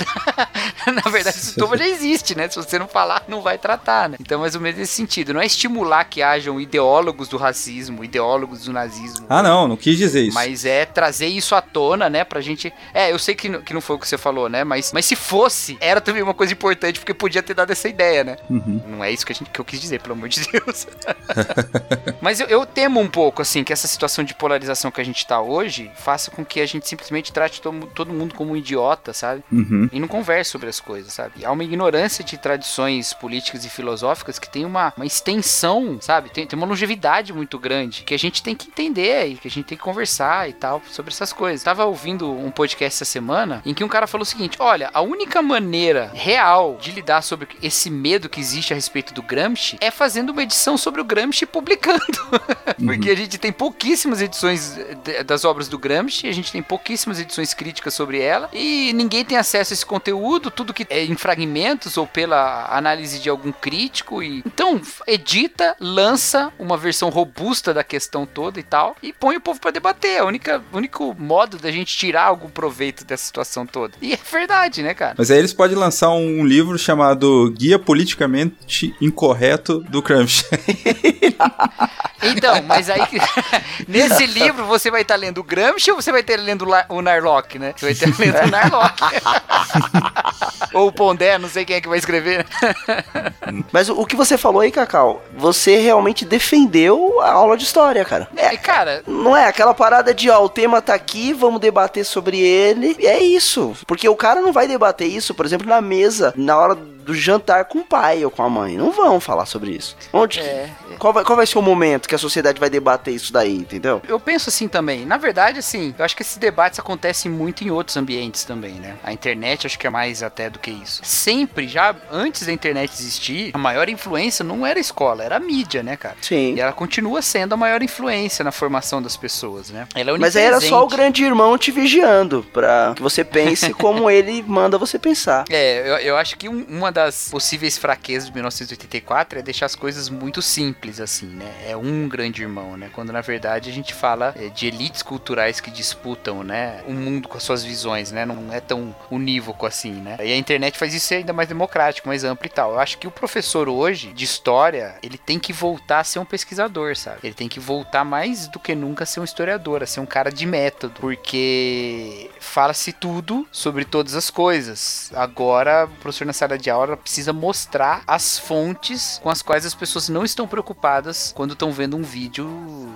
Na verdade, o sintoma já existe, né? Se você não falar, não vai tratar, né? Então, mais ou menos nesse sentido. Não é estimular que hajam ideólogos do racismo, ideólogos do nazismo. Ah, não, não quis dizer isso. Mas é trazer isso à tona, né? Pra gente. É, eu sei que, não- que não foi o que você falou, né? Mas, mas se fosse, era também uma coisa importante, porque podia ter dado essa ideia, né? Não é isso que, a gente, que eu quis dizer, pelo amor de Deus. Mas eu, eu temo um pouco, assim, que essa situação de polarização que a gente tá hoje faça com que a gente simplesmente trate todo, todo mundo como um idiota, sabe? Uhum. E não converse sobre as coisas, sabe? Há uma ignorância de tradições políticas e filosóficas que tem uma, uma extensão, sabe? Tem, tem uma longevidade muito grande que a gente tem que entender e que a gente tem que conversar e tal sobre essas coisas. Tava ouvindo um podcast essa semana em que um cara falou o seguinte: olha, a única maneira real de lidar sobre esse medo que existe a respeito do Gramsci é fazendo uma edição sobre o Gramsci e publicando. Porque a gente tem pouquíssimas edições das obras do Gramsci, a gente tem pouquíssimas edições críticas sobre ela, e ninguém tem acesso a esse conteúdo, tudo que é em fragmentos ou pela análise de algum crítico. E... Então, edita, lança uma versão robusta da questão toda e tal, e põe o povo pra debater. É o única- o único modo da gente tirar algum proveito dessa situação toda. E é verdade, né, cara? Mas aí eles podem lançar um livro chamado Guia Politicamente Incorreto do Gramsci. Então, mas aí nesse livro você vai estar lendo o Gramsci ou você vai estar lendo o Narlock, né? Você vai estar lendo o Narlock. ou o Pondé, não sei quem é que vai escrever. Mas o, que você falou aí, Cacau, você realmente defendeu a aula de história, cara. E, cara, Não é aquela parada de, ó, o tema tá aqui, vamos debater sobre ele. E é isso. Porque o cara não vai debater isso, por exemplo, na mesa, na hora do jantar com o pai ou com a mãe. Não vão falar sobre isso. Onde que- É, Qual, vai, qual vai ser o momento que a sociedade vai debater isso daí, entendeu? eu penso assim também. Na verdade, assim, eu acho que esses debates acontecem muito em outros ambientes também, né? A internet acho que é mais até do que isso. Sempre, já antes da internet existir, a maior influência não era a escola, era a mídia, né, cara? Sim. E ela continua sendo a maior influência na formação das pessoas, né? Ela é Mas era só o grande irmão te vigiando, pra que você pense como ele manda você pensar. É, eu, eu acho que um- uma das possíveis fraquezas de 1984 é deixar as coisas muito simples, assim, né? É um grande irmão, né? Quando na verdade a gente fala é, de elites culturais que disputam, né? O mundo com as suas visões, né? Não é tão unívoco assim, né? E a internet faz isso ainda mais democrático, mais amplo e tal. Eu acho que o professor hoje, de história, ele tem que voltar a ser um pesquisador, sabe? Ele tem que voltar mais do que nunca a ser um historiador, a ser um cara de método. Porque fala-se tudo sobre todas as coisas. Agora, o professor na sala de aula precisa mostrar as fontes com as quais as pessoas não estão preocupadas quando estão vendo um vídeo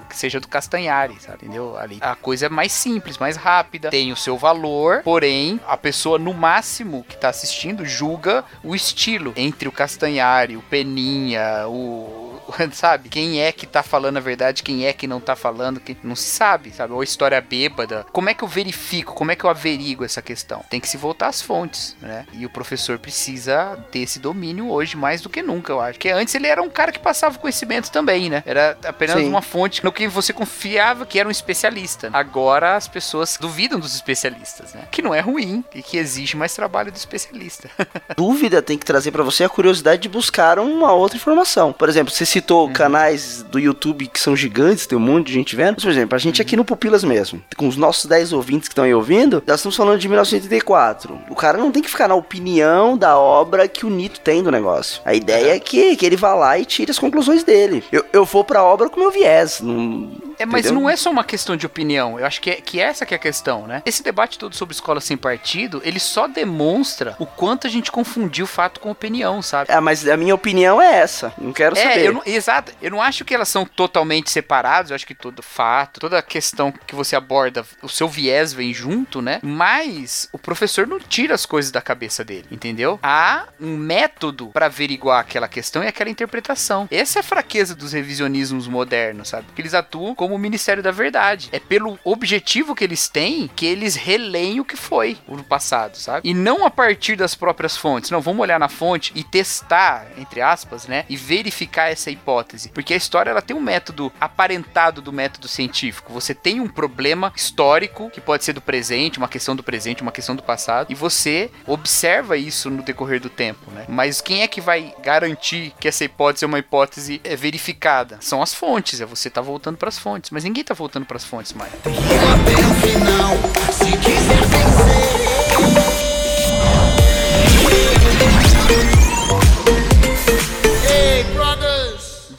que seja do Castanhari, sabe? Entendeu? Ali a coisa é mais simples, mais rápida, tem o seu valor, porém, a pessoa no máximo que tá assistindo julga o estilo entre o Castanhari, o Peninha, o sabe? Quem é que tá falando a verdade, quem é que não tá falando, que não se sabe, sabe? Ou história bêbada. Como é que eu verifico? Como é que eu averigo essa questão? Tem que se voltar às fontes, né? E o professor precisa ter esse domínio hoje mais do que nunca, eu acho. Porque antes ele era um cara que passava conhecimento também, né? Era apenas Sim. uma fonte no que você confiava que era um especialista. Agora as pessoas duvidam dos especialistas, né? Que não é ruim e que exige mais trabalho do especialista. Dúvida tem que trazer pra você a curiosidade de buscar uma outra informação. Por exemplo, você citou canais do YouTube que são gigantes, tem um monte de gente vendo. Mas, por exemplo, a gente aqui no Pupilas mesmo, com os nossos 10 ouvintes que estão aí ouvindo, nós estamos falando de 1984. O cara não tem que ficar na opinião da obra que o Nito tem do negócio. A ideia é que, que ele vá lá e tire as conclusões dele. Eu, eu vou pra obra com meu viés. Não, É, mas entendeu? não é só uma questão de opinião. Eu acho que, é, que essa que é a questão, né? Esse debate todo sobre escola sem partido, ele só demonstra o quanto a gente confundiu fato com opinião, sabe? Ah, mas a minha opinião é essa. Não quero saber. É, eu não, exato. Eu não acho que elas são totalmente separadas. Eu acho que todo fato, toda questão que você aborda, o seu viés vem junto, né? Mas o professor não tira as coisas da cabeça dele, entendeu? Há um método para averiguar aquela questão e aquela interpretação. Essa é a fraqueza dos revisionismos modernos, sabe? Porque eles atuam como o Ministério da Verdade. É pelo objetivo que eles têm que eles releem o que foi no passado, sabe? E não a partir das próprias fontes. Não, vamos olhar na fonte e testar, entre aspas, né? E verificar essa hipótese. Porque a história ela tem um método aparentado do método científico. Você tem um problema histórico, que pode ser do presente, uma questão do presente, uma questão do passado, e você observa isso no decorrer do tempo, né? Mas quem é que vai garantir que essa hipótese é uma hipótese é verificada? São as fontes, é você tá voltando para as fontes, mas ninguém tá voltando para as fontes mais. Não sei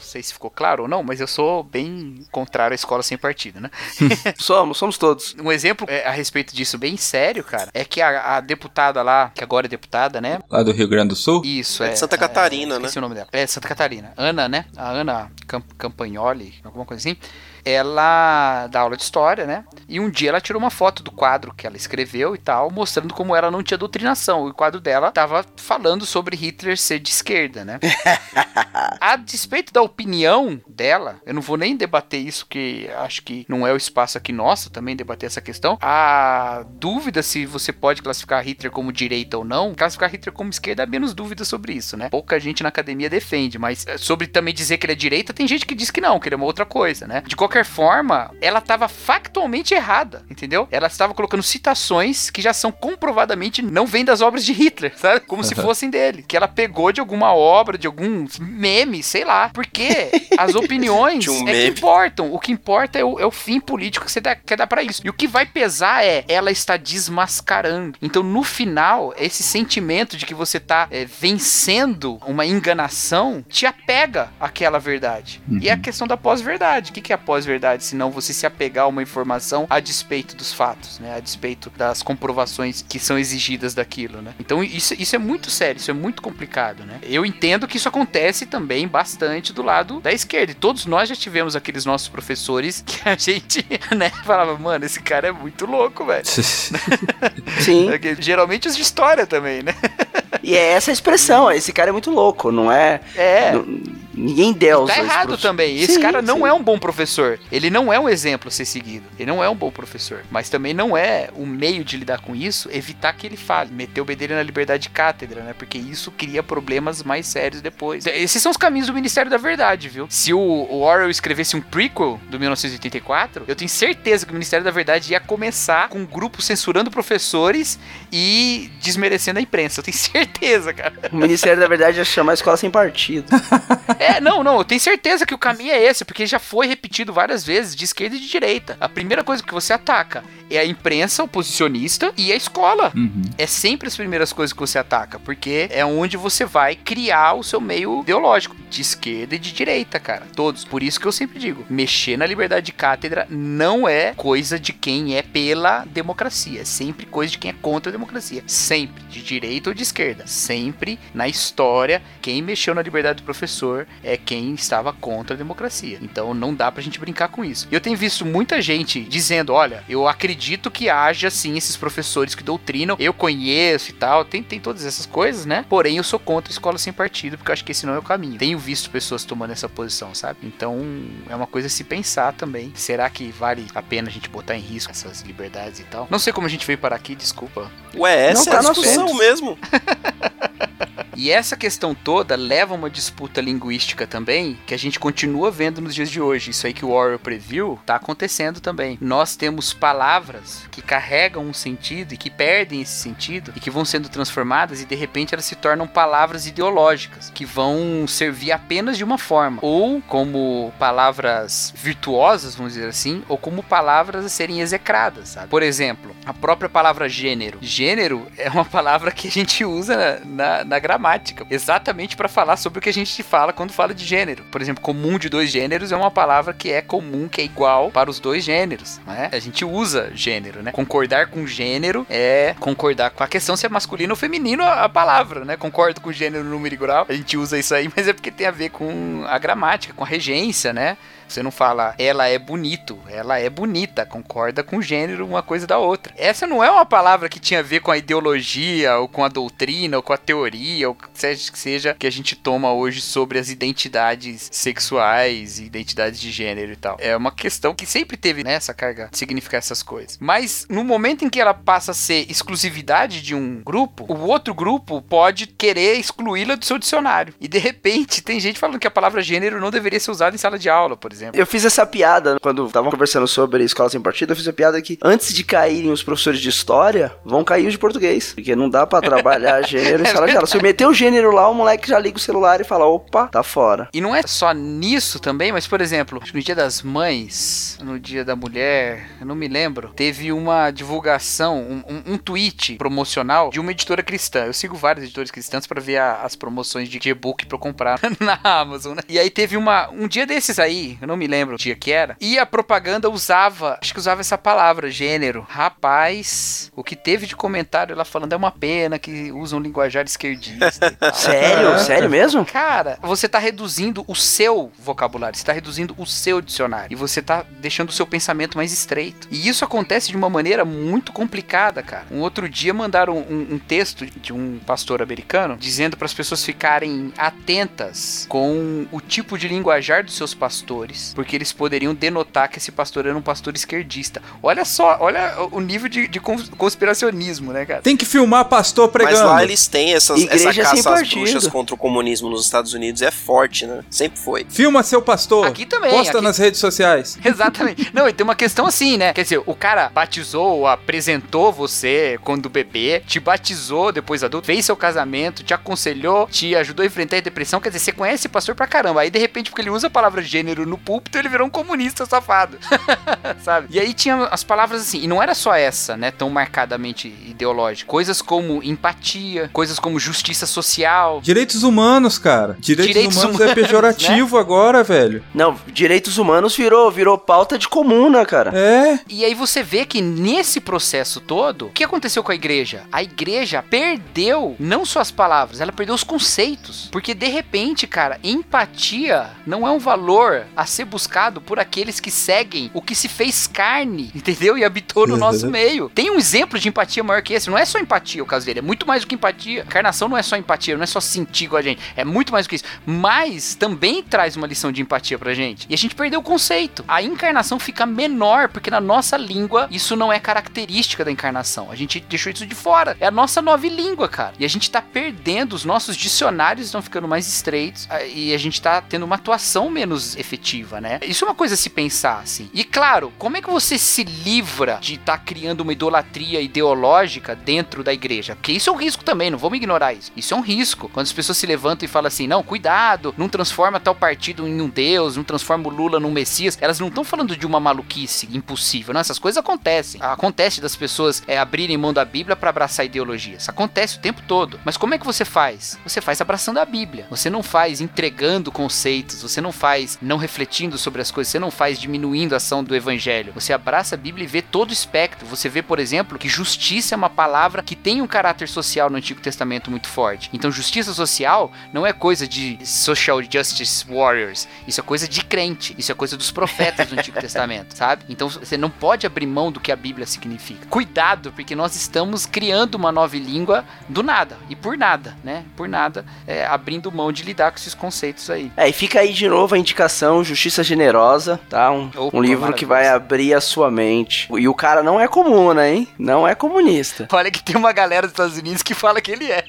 sei se ficou claro ou não, mas eu sou bem contrário à escola sem partido, né? somos, somos todos. Um exemplo é, a respeito disso bem sério, cara, é que a, a, deputada lá, que agora é deputada, né? Lá do Rio Grande do Sul? Isso, é. é Santa Catarina, é, né? o nome dela. É, Santa Catarina. Ana, né? A Ana Camp Campagnoli, alguma coisa assim ela dá aula de história, né? E um dia ela tirou uma foto do quadro que ela escreveu e tal, mostrando como ela não tinha doutrinação. O quadro dela tava falando sobre Hitler ser de esquerda, né? a despeito da opinião dela, eu não vou nem debater isso, que acho que não é o espaço aqui nosso também debater essa questão. A dúvida se você pode classificar Hitler como direita ou não, classificar Hitler como esquerda, há menos dúvida sobre isso, né? Pouca gente na academia defende, mas eh, sobre também dizer que ele é direita, tem gente que diz que não, que ele é uma outra coisa, né? De qualquer forma, ela estava factualmente errada, entendeu? Ela estava colocando citações que já são comprovadamente não vêm das obras de Hitler, sabe? Como se fossem dele. Que ela pegou de alguma obra, de algum meme, sei lá. Porque as opiniões um é que importam. O que importa é o, é o fim político que você dá, quer dar pra isso. E o que vai pesar é ela está desmascarando. Então, no final, esse sentimento de que você tá é, vencendo uma enganação te apega àquela verdade. E é a questão da pós-verdade. O que, que é a pós-verdade? Senão você se apegar a uma informação a despeito dos fatos, né? A despeito das comprovações que são exigidas daquilo, né? Então isso, isso é muito sério, isso é muito complicado, né? Eu entendo que isso acontece também bastante do lado da esquerda. E todos nós já tivemos aqueles nossos professores que a gente, né, falava, mano, esse cara é muito louco, velho. Sim. Geralmente os de história também, né? E é essa a expressão, esse cara é muito louco, não é? É. Não- ninguém deusa. Tá errado também. Esse Sim, cara não sim. é um bom professor. Ele não é um exemplo a ser seguido. Ele não é um bom professor. Mas também não é o meio de lidar com isso evitar que ele fale. Meter o bedelho na liberdade de cátedra, né? Porque isso cria problemas mais sérios depois. Esses são os caminhos do Ministério da Verdade, viu? Se o, o Orwell escrevesse um prequel do 1984, eu tenho certeza que o Ministério da Verdade ia começar com um grupo censurando professores e desmerecendo a imprensa. Eu tenho certeza, cara. O Ministério da Verdade ia chamar a escola sem partido. É, não, não, eu tenho certeza que o caminho é esse, porque já foi repetido várias vezes, de esquerda e de direita. A primeira coisa que você ataca é a imprensa oposicionista e a escola. Uhum. É sempre as primeiras coisas que você ataca, porque é onde você vai criar o seu meio ideológico, de esquerda e de direita, cara. Todos. Por isso que eu sempre digo, mexer na liberdade de cátedra não é coisa de quem é pela democracia, é sempre coisa de quem é contra a democracia. Sempre, de direita ou de esquerda. Sempre na história, quem mexeu na liberdade do professor é quem estava contra a democracia. Então não dá pra gente brincar com isso. E eu tenho visto muita gente dizendo, olha, eu acredito que haja sim esses professores que doutrinam, eu conheço e tal, tem, tem todas essas coisas, né? Porém, eu sou contra a escola sem partido, porque eu acho que esse não é o caminho. Tenho visto pessoas tomando essa posição, sabe? Então é uma coisa a se pensar também. Será que vale a pena a gente botar em risco essas liberdades e tal? Não sei como a gente veio parar aqui, desculpa. Ué, essa Não, é tá a no discussão mesmo. E essa questão toda leva a uma disputa linguística também, que a gente continua vendo nos dias de hoje. Isso aí que o Orwell previu, tá acontecendo também. Nós temos palavras que carregam um sentido e que perdem esse sentido e que vão sendo transformadas e de repente elas se tornam palavras ideológicas, que vão servir apenas de uma forma, ou como palavras virtuosas, vamos dizer assim, ou como palavras a serem execradas, sabe? Por exemplo, a própria palavra gênero. Gênero é uma palavra que a gente usa na, na gramática, exatamente para falar sobre o que a gente fala quando fala de gênero. Por exemplo, comum de dois gêneros é uma palavra que é comum, que é igual para os dois gêneros, né? A gente usa gênero, né? Concordar com gênero é concordar com a questão se é masculino ou feminino a, a palavra, né? Concordo com gênero número igual. A gente usa isso aí, mas é porque tem a ver com a gramática, com a regência, né? Você não fala ela é bonito, ela é bonita, concorda com o gênero uma coisa da outra. Essa não é uma palavra que tinha a ver com a ideologia, ou com a doutrina, ou com a teoria, ou seja que seja que a gente toma hoje sobre as identidades sexuais e identidades de gênero e tal. É uma questão que sempre teve né, essa carga significar essas coisas. Mas no momento em que ela passa a ser exclusividade de um grupo, o outro grupo pode querer excluí-la do seu dicionário. E de repente tem gente falando que a palavra gênero não deveria ser usada em sala de aula, por exemplo. Exemplo. Eu fiz essa piada quando estavam conversando sobre escola sem partido. Eu fiz a piada que antes de caírem os professores de história, vão cair os de português. Porque não dá pra trabalhar gênero em É sala de aula. Se eu meter o gênero lá, o moleque já liga o celular e fala: opa, tá fora. E não é só nisso também, mas, por exemplo, no dia das mães, no dia da mulher, eu não me lembro, teve uma divulgação, um, um, um tweet promocional de uma editora cristã. Eu sigo vários editores cristãs pra ver a- as promoções de e-book pra eu comprar na Amazon, né? E aí teve uma, um dia desses aí, eu não me lembro o dia que era, e a propaganda usava, acho que usava essa palavra, gênero. Rapaz, o que teve de comentário lá falando é uma pena que usam linguajar esquerdista. Sério? Sério mesmo? Cara, você tá reduzindo o seu vocabulário, você tá reduzindo o seu dicionário. E você tá deixando o seu pensamento mais estreito. E isso acontece de uma maneira muito complicada, cara. Um outro dia mandaram um, um texto de um pastor americano dizendo para as pessoas ficarem atentas com o tipo de linguajar dos seus pastores, porque eles poderiam denotar que esse pastor era um pastor esquerdista. Olha só, olha o nível de, de cons- conspiracionismo, né, cara? Tem que filmar pastor Mas pregando. lá eles têm essas, Igreja essa sem caça às partido. bruxas contra o comunismo nos Estados Unidos é forte, né? Sempre foi. Filma seu pastor. Aqui também, Posta aqui- nas redes sociais. Exatamente. Não, e tem uma questão assim, né? Quer dizer, o cara batizou, apresentou você quando bebê, te batizou depois adulto, fez seu casamento, te aconselhou, te ajudou a enfrentar a depressão. Quer dizer, você conhece esse pastor pra caramba. Aí, de repente, porque ele usa a palavra gênero no púlpito, ele virou um comunista safado. Sabe? E aí tinha as palavras assim, e não era só essa, né? Tão marcadamente ideológica. Coisas como empatia, coisas como justiça social. Direitos humanos, cara. Direitos, Direitos humanos, é humanos, pejorativo agora, velho. Não, direitos humanos virou, virou pauta de comuna, cara. É. E aí você vê que nesse processo todo, o que aconteceu com a igreja? A igreja perdeu não só as palavras, ela perdeu os conceitos. Porque de repente, cara, empatia não é um valor a ser buscado por aqueles que seguem o que se fez carne, entendeu? E habitou no Uhum. nosso meio. Tem um exemplo de empatia maior que esse. Não é só empatia o caso dele, é muito mais do que empatia. Encarnação não é só empatia, não é só sentir igual a gente. É muito mais do que isso. Mas também traz uma lição de empatia pra gente. E a gente perdeu o conceito. A encarnação fica menor, porque na nossa língua isso não é característica da encarnação. A gente deixou isso de fora. É a nossa nova língua, cara. E a gente tá perdendo, os nossos dicionários estão ficando mais estreitos ah, e a gente tá tendo uma atuação menos efetiva, né? Isso é uma coisa a se pensar, assim. E claro, como é que você se livra de estar criando uma idolatria ideológica dentro da igreja? Porque isso é um risco também, não vamos ignorar isso. Isso é um risco. Quando as pessoas se levantam e falam assim, não, cuidado, não transforma tal partido em um deus, não transforma o Lula num messias, elas não estão falando de uma maluquice impossível, não, essas coisas acontecem. Acontece das pessoas é, abrirem mão da Bíblia para abraçar ideologias. Acontece o tempo todo. Mas como é que você faz? Você faz abraçando a Bíblia. Você não faz entregando conceitos, você não faz não refletindo sobre as coisas, você não faz diminuindo a ação do evangelho. Você abraça a Bíblia e vê todo o espectro. Você vê, por exemplo, que justiça é uma palavra que tem um caráter social no Antigo Testamento muito forte. Então, justiça social não é coisa de social justice warriors. Isso é coisa de crente. Isso é coisa dos profetas do Antigo Testamento, sabe? Então, você não pode abrir mão do que a Bíblia significa. Cuidado, porque nós estamos criando uma nova língua do nada e por nada, né? Por nada, é, abrindo mão de lidar com esses conceitos aí. É, e fica aí de novo a indicação Justiça Generosa, tá? Um, Opa, um livro que vai abrir a sua mente. E o cara não é comuna, hein? Não é comunista. Olha que tem uma galera dos Estados Unidos que fala que ele é.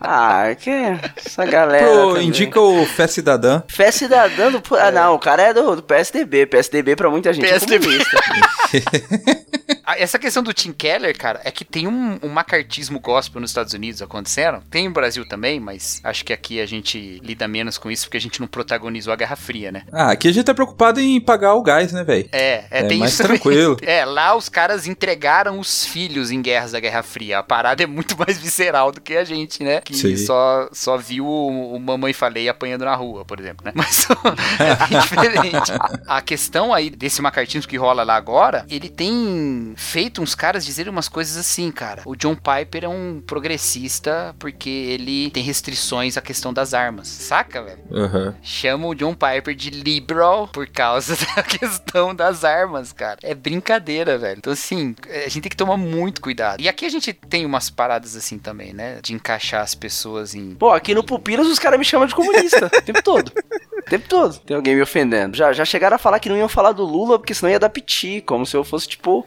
Ah, que essa galera. Pro, indica o Fé Cidadã. Fé cidadã do. Ah, não, o cara é do, do PSDB. PSDB pra muita gente PSDB. é comunista. Ah, Essa questão do Tim Keller, cara, é que tem um, um macartismo gospel nos Estados Unidos acontecendo. Tem no Brasil também, mas acho que aqui a gente lida menos com isso porque a gente não protagonizou a Guerra Fria, né? Ah, aqui a gente tá preocupado em pagar o gás, né, velho? É, é, É tem mais isso também. tranquilo. É, lá os caras entregaram os filhos em guerras da Guerra Fria. A parada é muito mais visceral do que a gente, né? Que Sim. só, só viu o, o Mamãe Falei apanhando na rua, por exemplo, né? Mas é diferente. A questão aí desse macartismo que rola lá agora, ele tem feito uns caras dizerem umas coisas assim, cara. O John Piper é um progressista porque ele tem restrições à questão das armas. Saca, velho? Aham. chama o John Piper de liberal por causa da questão das armas, cara. É brincadeira, velho. Então, assim, a gente tem que tomar muito cuidado. E aqui a gente tem umas paradas assim também, né? De encaixar as pessoas em. Pô, aqui no Pupilas os caras me chamam de comunista. o tempo todo. O tempo todo. Tem alguém me ofendendo. Já, já chegaram a falar que não iam falar do Lula porque senão ia dar piti. Como se eu fosse, tipo.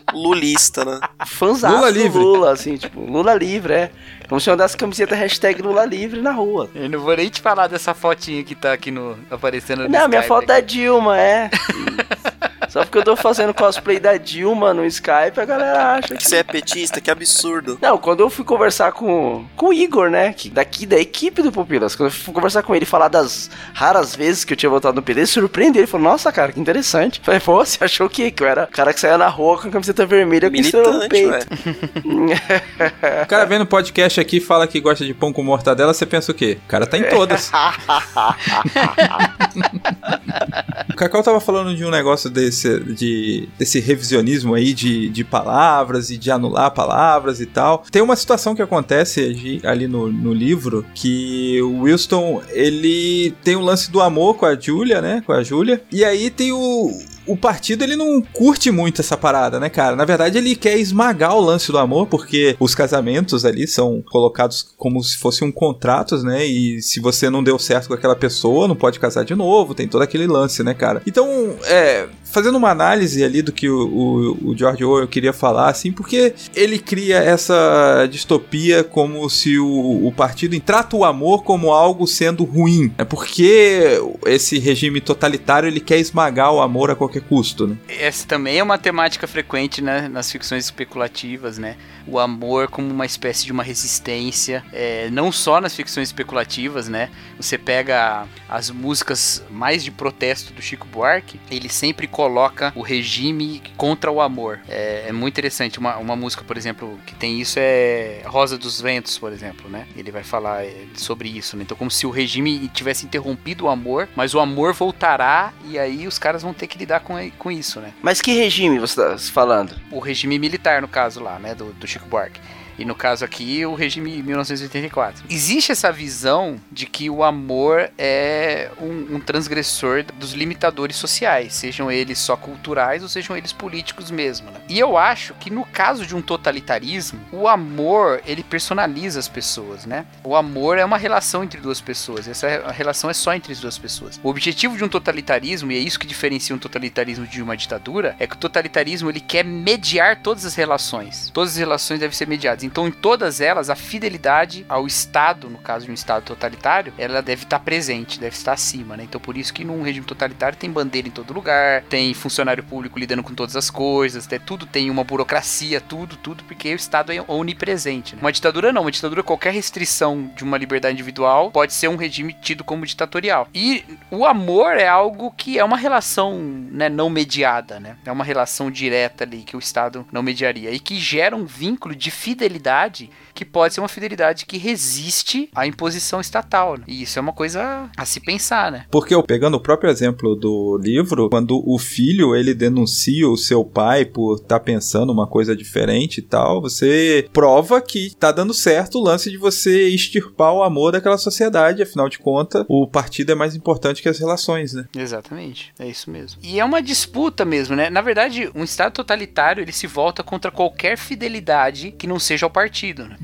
lulista, né? Fãzaço Lula livre. Lula, assim, tipo, Lula livre, é. Como se eu andasse camiseta hashtag Lula livre na rua. Eu não vou nem te falar dessa fotinha que tá aqui no aparecendo no Não, minha Skype foto é aqui. Dilma, é. Só porque eu tô fazendo cosplay da Dilma no Skype, a galera acha Que você é petista, que absurdo. Não, quando eu fui conversar com, com o Igor, né? Que daqui da equipe do Pupilas, quando eu fui conversar com ele e falar das raras vezes que eu tinha votado no PD, surpreendeu. Ele falou, nossa, cara, que interessante. Eu Falei, pô, você achou que, que eu era o cara que saía na rua com a camiseta vermelha com estrela no Militante, peito? ué. O cara vendo podcast aqui e fala que gosta de pão com mortadela, você pensa o quê? O cara tá em todas. o Cacau tava falando de um negócio desse, de, desse revisionismo aí de, de palavras e de anular palavras e tal. Tem uma situação que acontece ali- ali no, no livro que o Wilson, ele tem o lance do amor com a Julia, né? Com a Julia. E aí tem o, o partido ele não curte muito essa parada, né, cara? Na verdade, ele quer esmagar o lance do amor, porque os casamentos ali são colocados como se fossem um contratos, né? E se você não deu certo com aquela pessoa, não pode casar de novo, tem todo aquele lance, né, cara? Então, é. Fazendo uma análise ali do que o, o, o George Orwell queria falar, assim, porque ele cria essa distopia como se o, o partido trata o amor como algo sendo ruim. É porque esse regime totalitário ele quer esmagar o amor a qualquer custo, né? Essa também é uma temática frequente né, nas ficções especulativas, né? O amor como uma espécie de uma resistência, é, não só nas ficções especulativas, né? Você pega as músicas mais de protesto do Chico Buarque, ele sempre coloca o regime contra o amor. É, é muito interessante. Uma, uma música, por exemplo, que tem isso é Rosa dos Ventos, por exemplo, né? Ele vai falar é, sobre isso, né? Então, como se o regime tivesse interrompido o amor, mas o amor voltará e aí os caras vão ter que lidar com, com isso, né? Mas que regime você tá falando? o regime militar, no caso lá, né, do, do Chico Buarque. E no caso aqui, o regime 1984. Existe essa visão de que o amor é um, um transgressor dos limitadores sociais, sejam eles só culturais ou sejam eles políticos mesmo. Né? E eu acho que no caso de um totalitarismo, o amor ele personaliza as pessoas, né? O amor é uma relação entre duas pessoas. Essa relação é só entre as duas pessoas. O objetivo de um totalitarismo e é isso que diferencia um totalitarismo de uma ditadura é que o totalitarismo ele quer mediar todas as relações. Todas as relações devem ser mediadas. Então, em todas elas, a fidelidade ao Estado, no caso de um Estado totalitário, ela deve estar presente, deve estar acima, né? Então, por isso que num regime totalitário tem bandeira em todo lugar, tem funcionário público lidando com todas as coisas, né? tudo tem uma burocracia, tudo, tudo, porque o Estado é onipresente. Né? Uma ditadura não, uma ditadura, qualquer restrição de uma liberdade individual pode ser um regime tido como ditatorial. E o amor é algo que é uma relação né, não mediada, né? É uma relação direta ali que o Estado não mediaria e que gera um vínculo de fidelidade que pode ser uma fidelidade que resiste à imposição estatal. Né? E isso é uma coisa a se pensar, né? Porque eu pegando o próprio exemplo do livro, quando o filho ele denuncia o seu pai por estar pensando uma coisa diferente e tal, você prova que tá dando certo o lance de você extirpar o amor daquela sociedade, afinal de contas, o partido é mais importante que as relações, né? Exatamente, é isso mesmo. E é uma disputa mesmo, né? Na verdade, um Estado totalitário ele se volta contra qualquer fidelidade que não seja ao partido, né?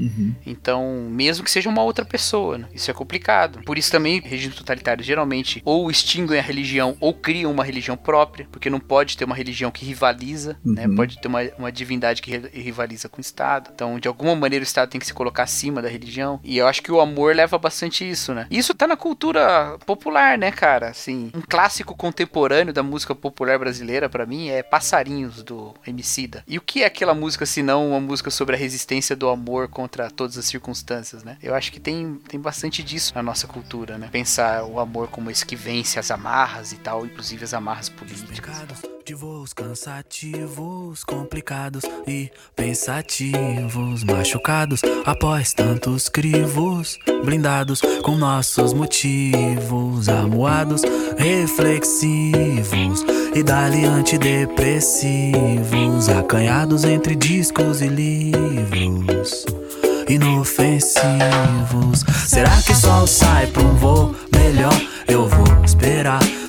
Então, mesmo que seja uma outra pessoa, né? isso é complicado. Por isso também, regimes totalitários geralmente ou extinguem a religião ou criam uma religião própria, porque não pode ter uma religião que rivaliza, né? Uhum. Pode ter uma, uma divindade que ri- rivaliza com o Estado. Então, de alguma maneira, o Estado tem que se colocar acima da religião. E eu acho que o amor leva bastante isso, né? Isso tá na cultura popular, né, cara? Assim, um clássico contemporâneo da música popular brasileira, pra mim, é Passarinhos, do Emicida. E o que é aquela música, se não uma música sobre a resistência do amor contra todas as circunstâncias, né? Eu acho que tem, tem bastante disso na nossa cultura, né? Pensar o amor como esse que vence as amarras e tal, inclusive as amarras políticas. De voos cansativos, complicados e pensativos, machucados após tantos crivos, blindados com nossos motivos, amuados, reflexivos e dali antidepressivos, acanhados entre discos e livros inofensivos. Será que o sol sai pra um voo melhor? Eu vou esperar.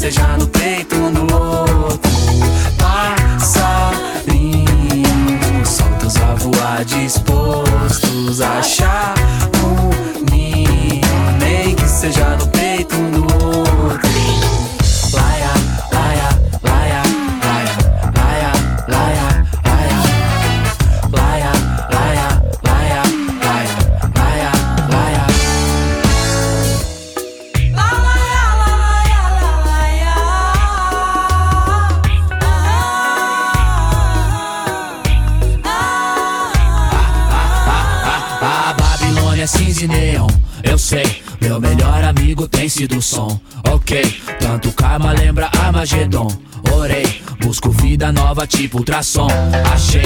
seja no peito do outro. Passarinho, soltos a voar, dispostos a achar um ninho, nem que seja no peito do outro. Laia, amigo tem sido o som, ok. Tanto karma lembra Armagedon. Orei, busco vida nova tipo ultrassom. Achei,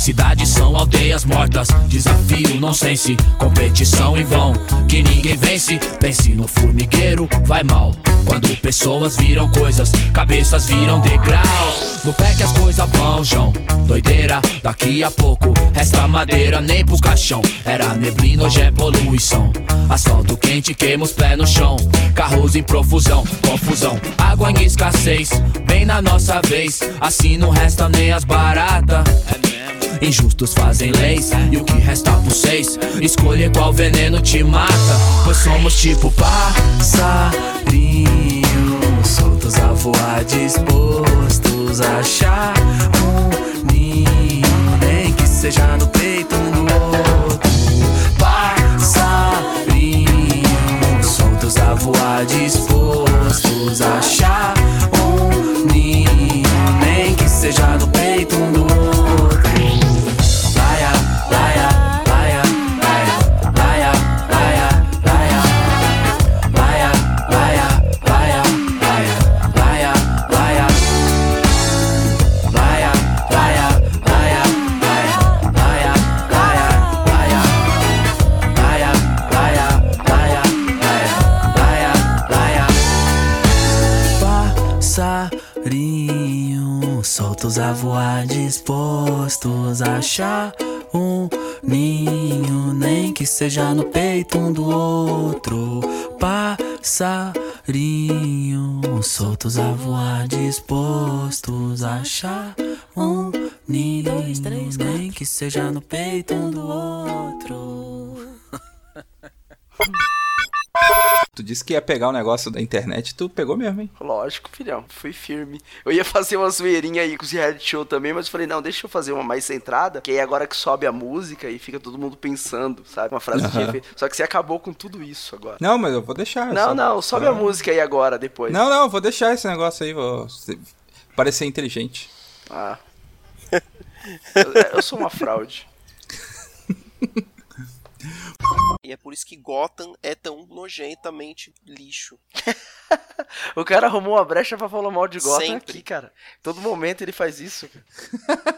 cidades são aldeias mortas. Desafio, nonsense, competição em vão. Que ninguém vence, pense no formigueiro, vai mal. Quando pessoas viram coisas, cabeças viram degraus. No pé que as coisas vão, João. Doideira, daqui a pouco resta madeira nem pro caixão. Era neblina, hoje é poluição. Asfalto quente, queima os pés no chão. Carros em profusão, confusão. Água em escassez, bem na nossa vez. Assim não resta nem as baratas. Injustos fazem leis e o que resta por seis? Escolher qual veneno te mata Pois somos tipo passarinho Soltos a voar, dispostos a achar um ninho Nem que seja no peito um do outro. Passarinho Soltos a voar, dispostos a achar um ninho Nem que seja no Soltos a voar, dispostos a achar um ninho, nem que seja no peito um do outro. Passarinho, soltos a voar, dispostos a achar um ninho, nem que seja no peito um do outro. Tu disse que ia pegar o negócio da internet, tu pegou mesmo, hein? Lógico, filhão, fui firme. Eu ia fazer uma zoeirinha aí com os reality show também, mas falei, não, deixa eu fazer uma mais centrada, que aí agora que sobe a música e fica todo mundo pensando, sabe? Uma frase de Aham. efeito. Só que você acabou com tudo isso agora. Não, mas eu vou deixar. Não, só- não, sobe só- a música aí agora, depois. Não, não, vou deixar esse negócio aí, vou parecer inteligente. Ah. eu, eu sou uma fraude. E é por isso que Gotham é tão nojentamente lixo. O cara arrumou uma brecha pra falar mal de Gotham Sempre. aqui, cara. Todo momento ele faz isso. cara.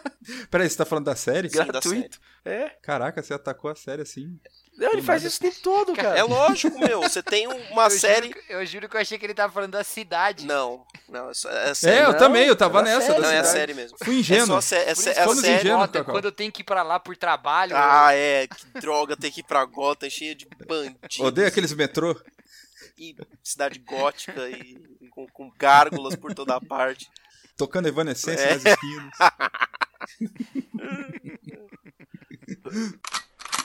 Peraí, você tá falando da série? Sim, da Gratuito. É. Caraca, você atacou a série assim. Não, ele faz isso o tempo todo, cara. É lógico, meu. Você tem uma eu série. Juro, eu juro que eu achei que ele tava falando da cidade. Não, não, é, só- é É, série. eu Não, também, eu tava era nessa. série. da Não, é a série mesmo. Fui ingênuo. É só é, Por é Somos série. incomoda Cacau. quando eu tenho que ir pra lá por trabalho. Ah, é. Que droga ter que ir pra Gotham cheia de bandidos. Odeio aqueles metrô. E cidade gótica e, e com, com gárgulas por toda parte. Tocando evanescência É. nas esquinas.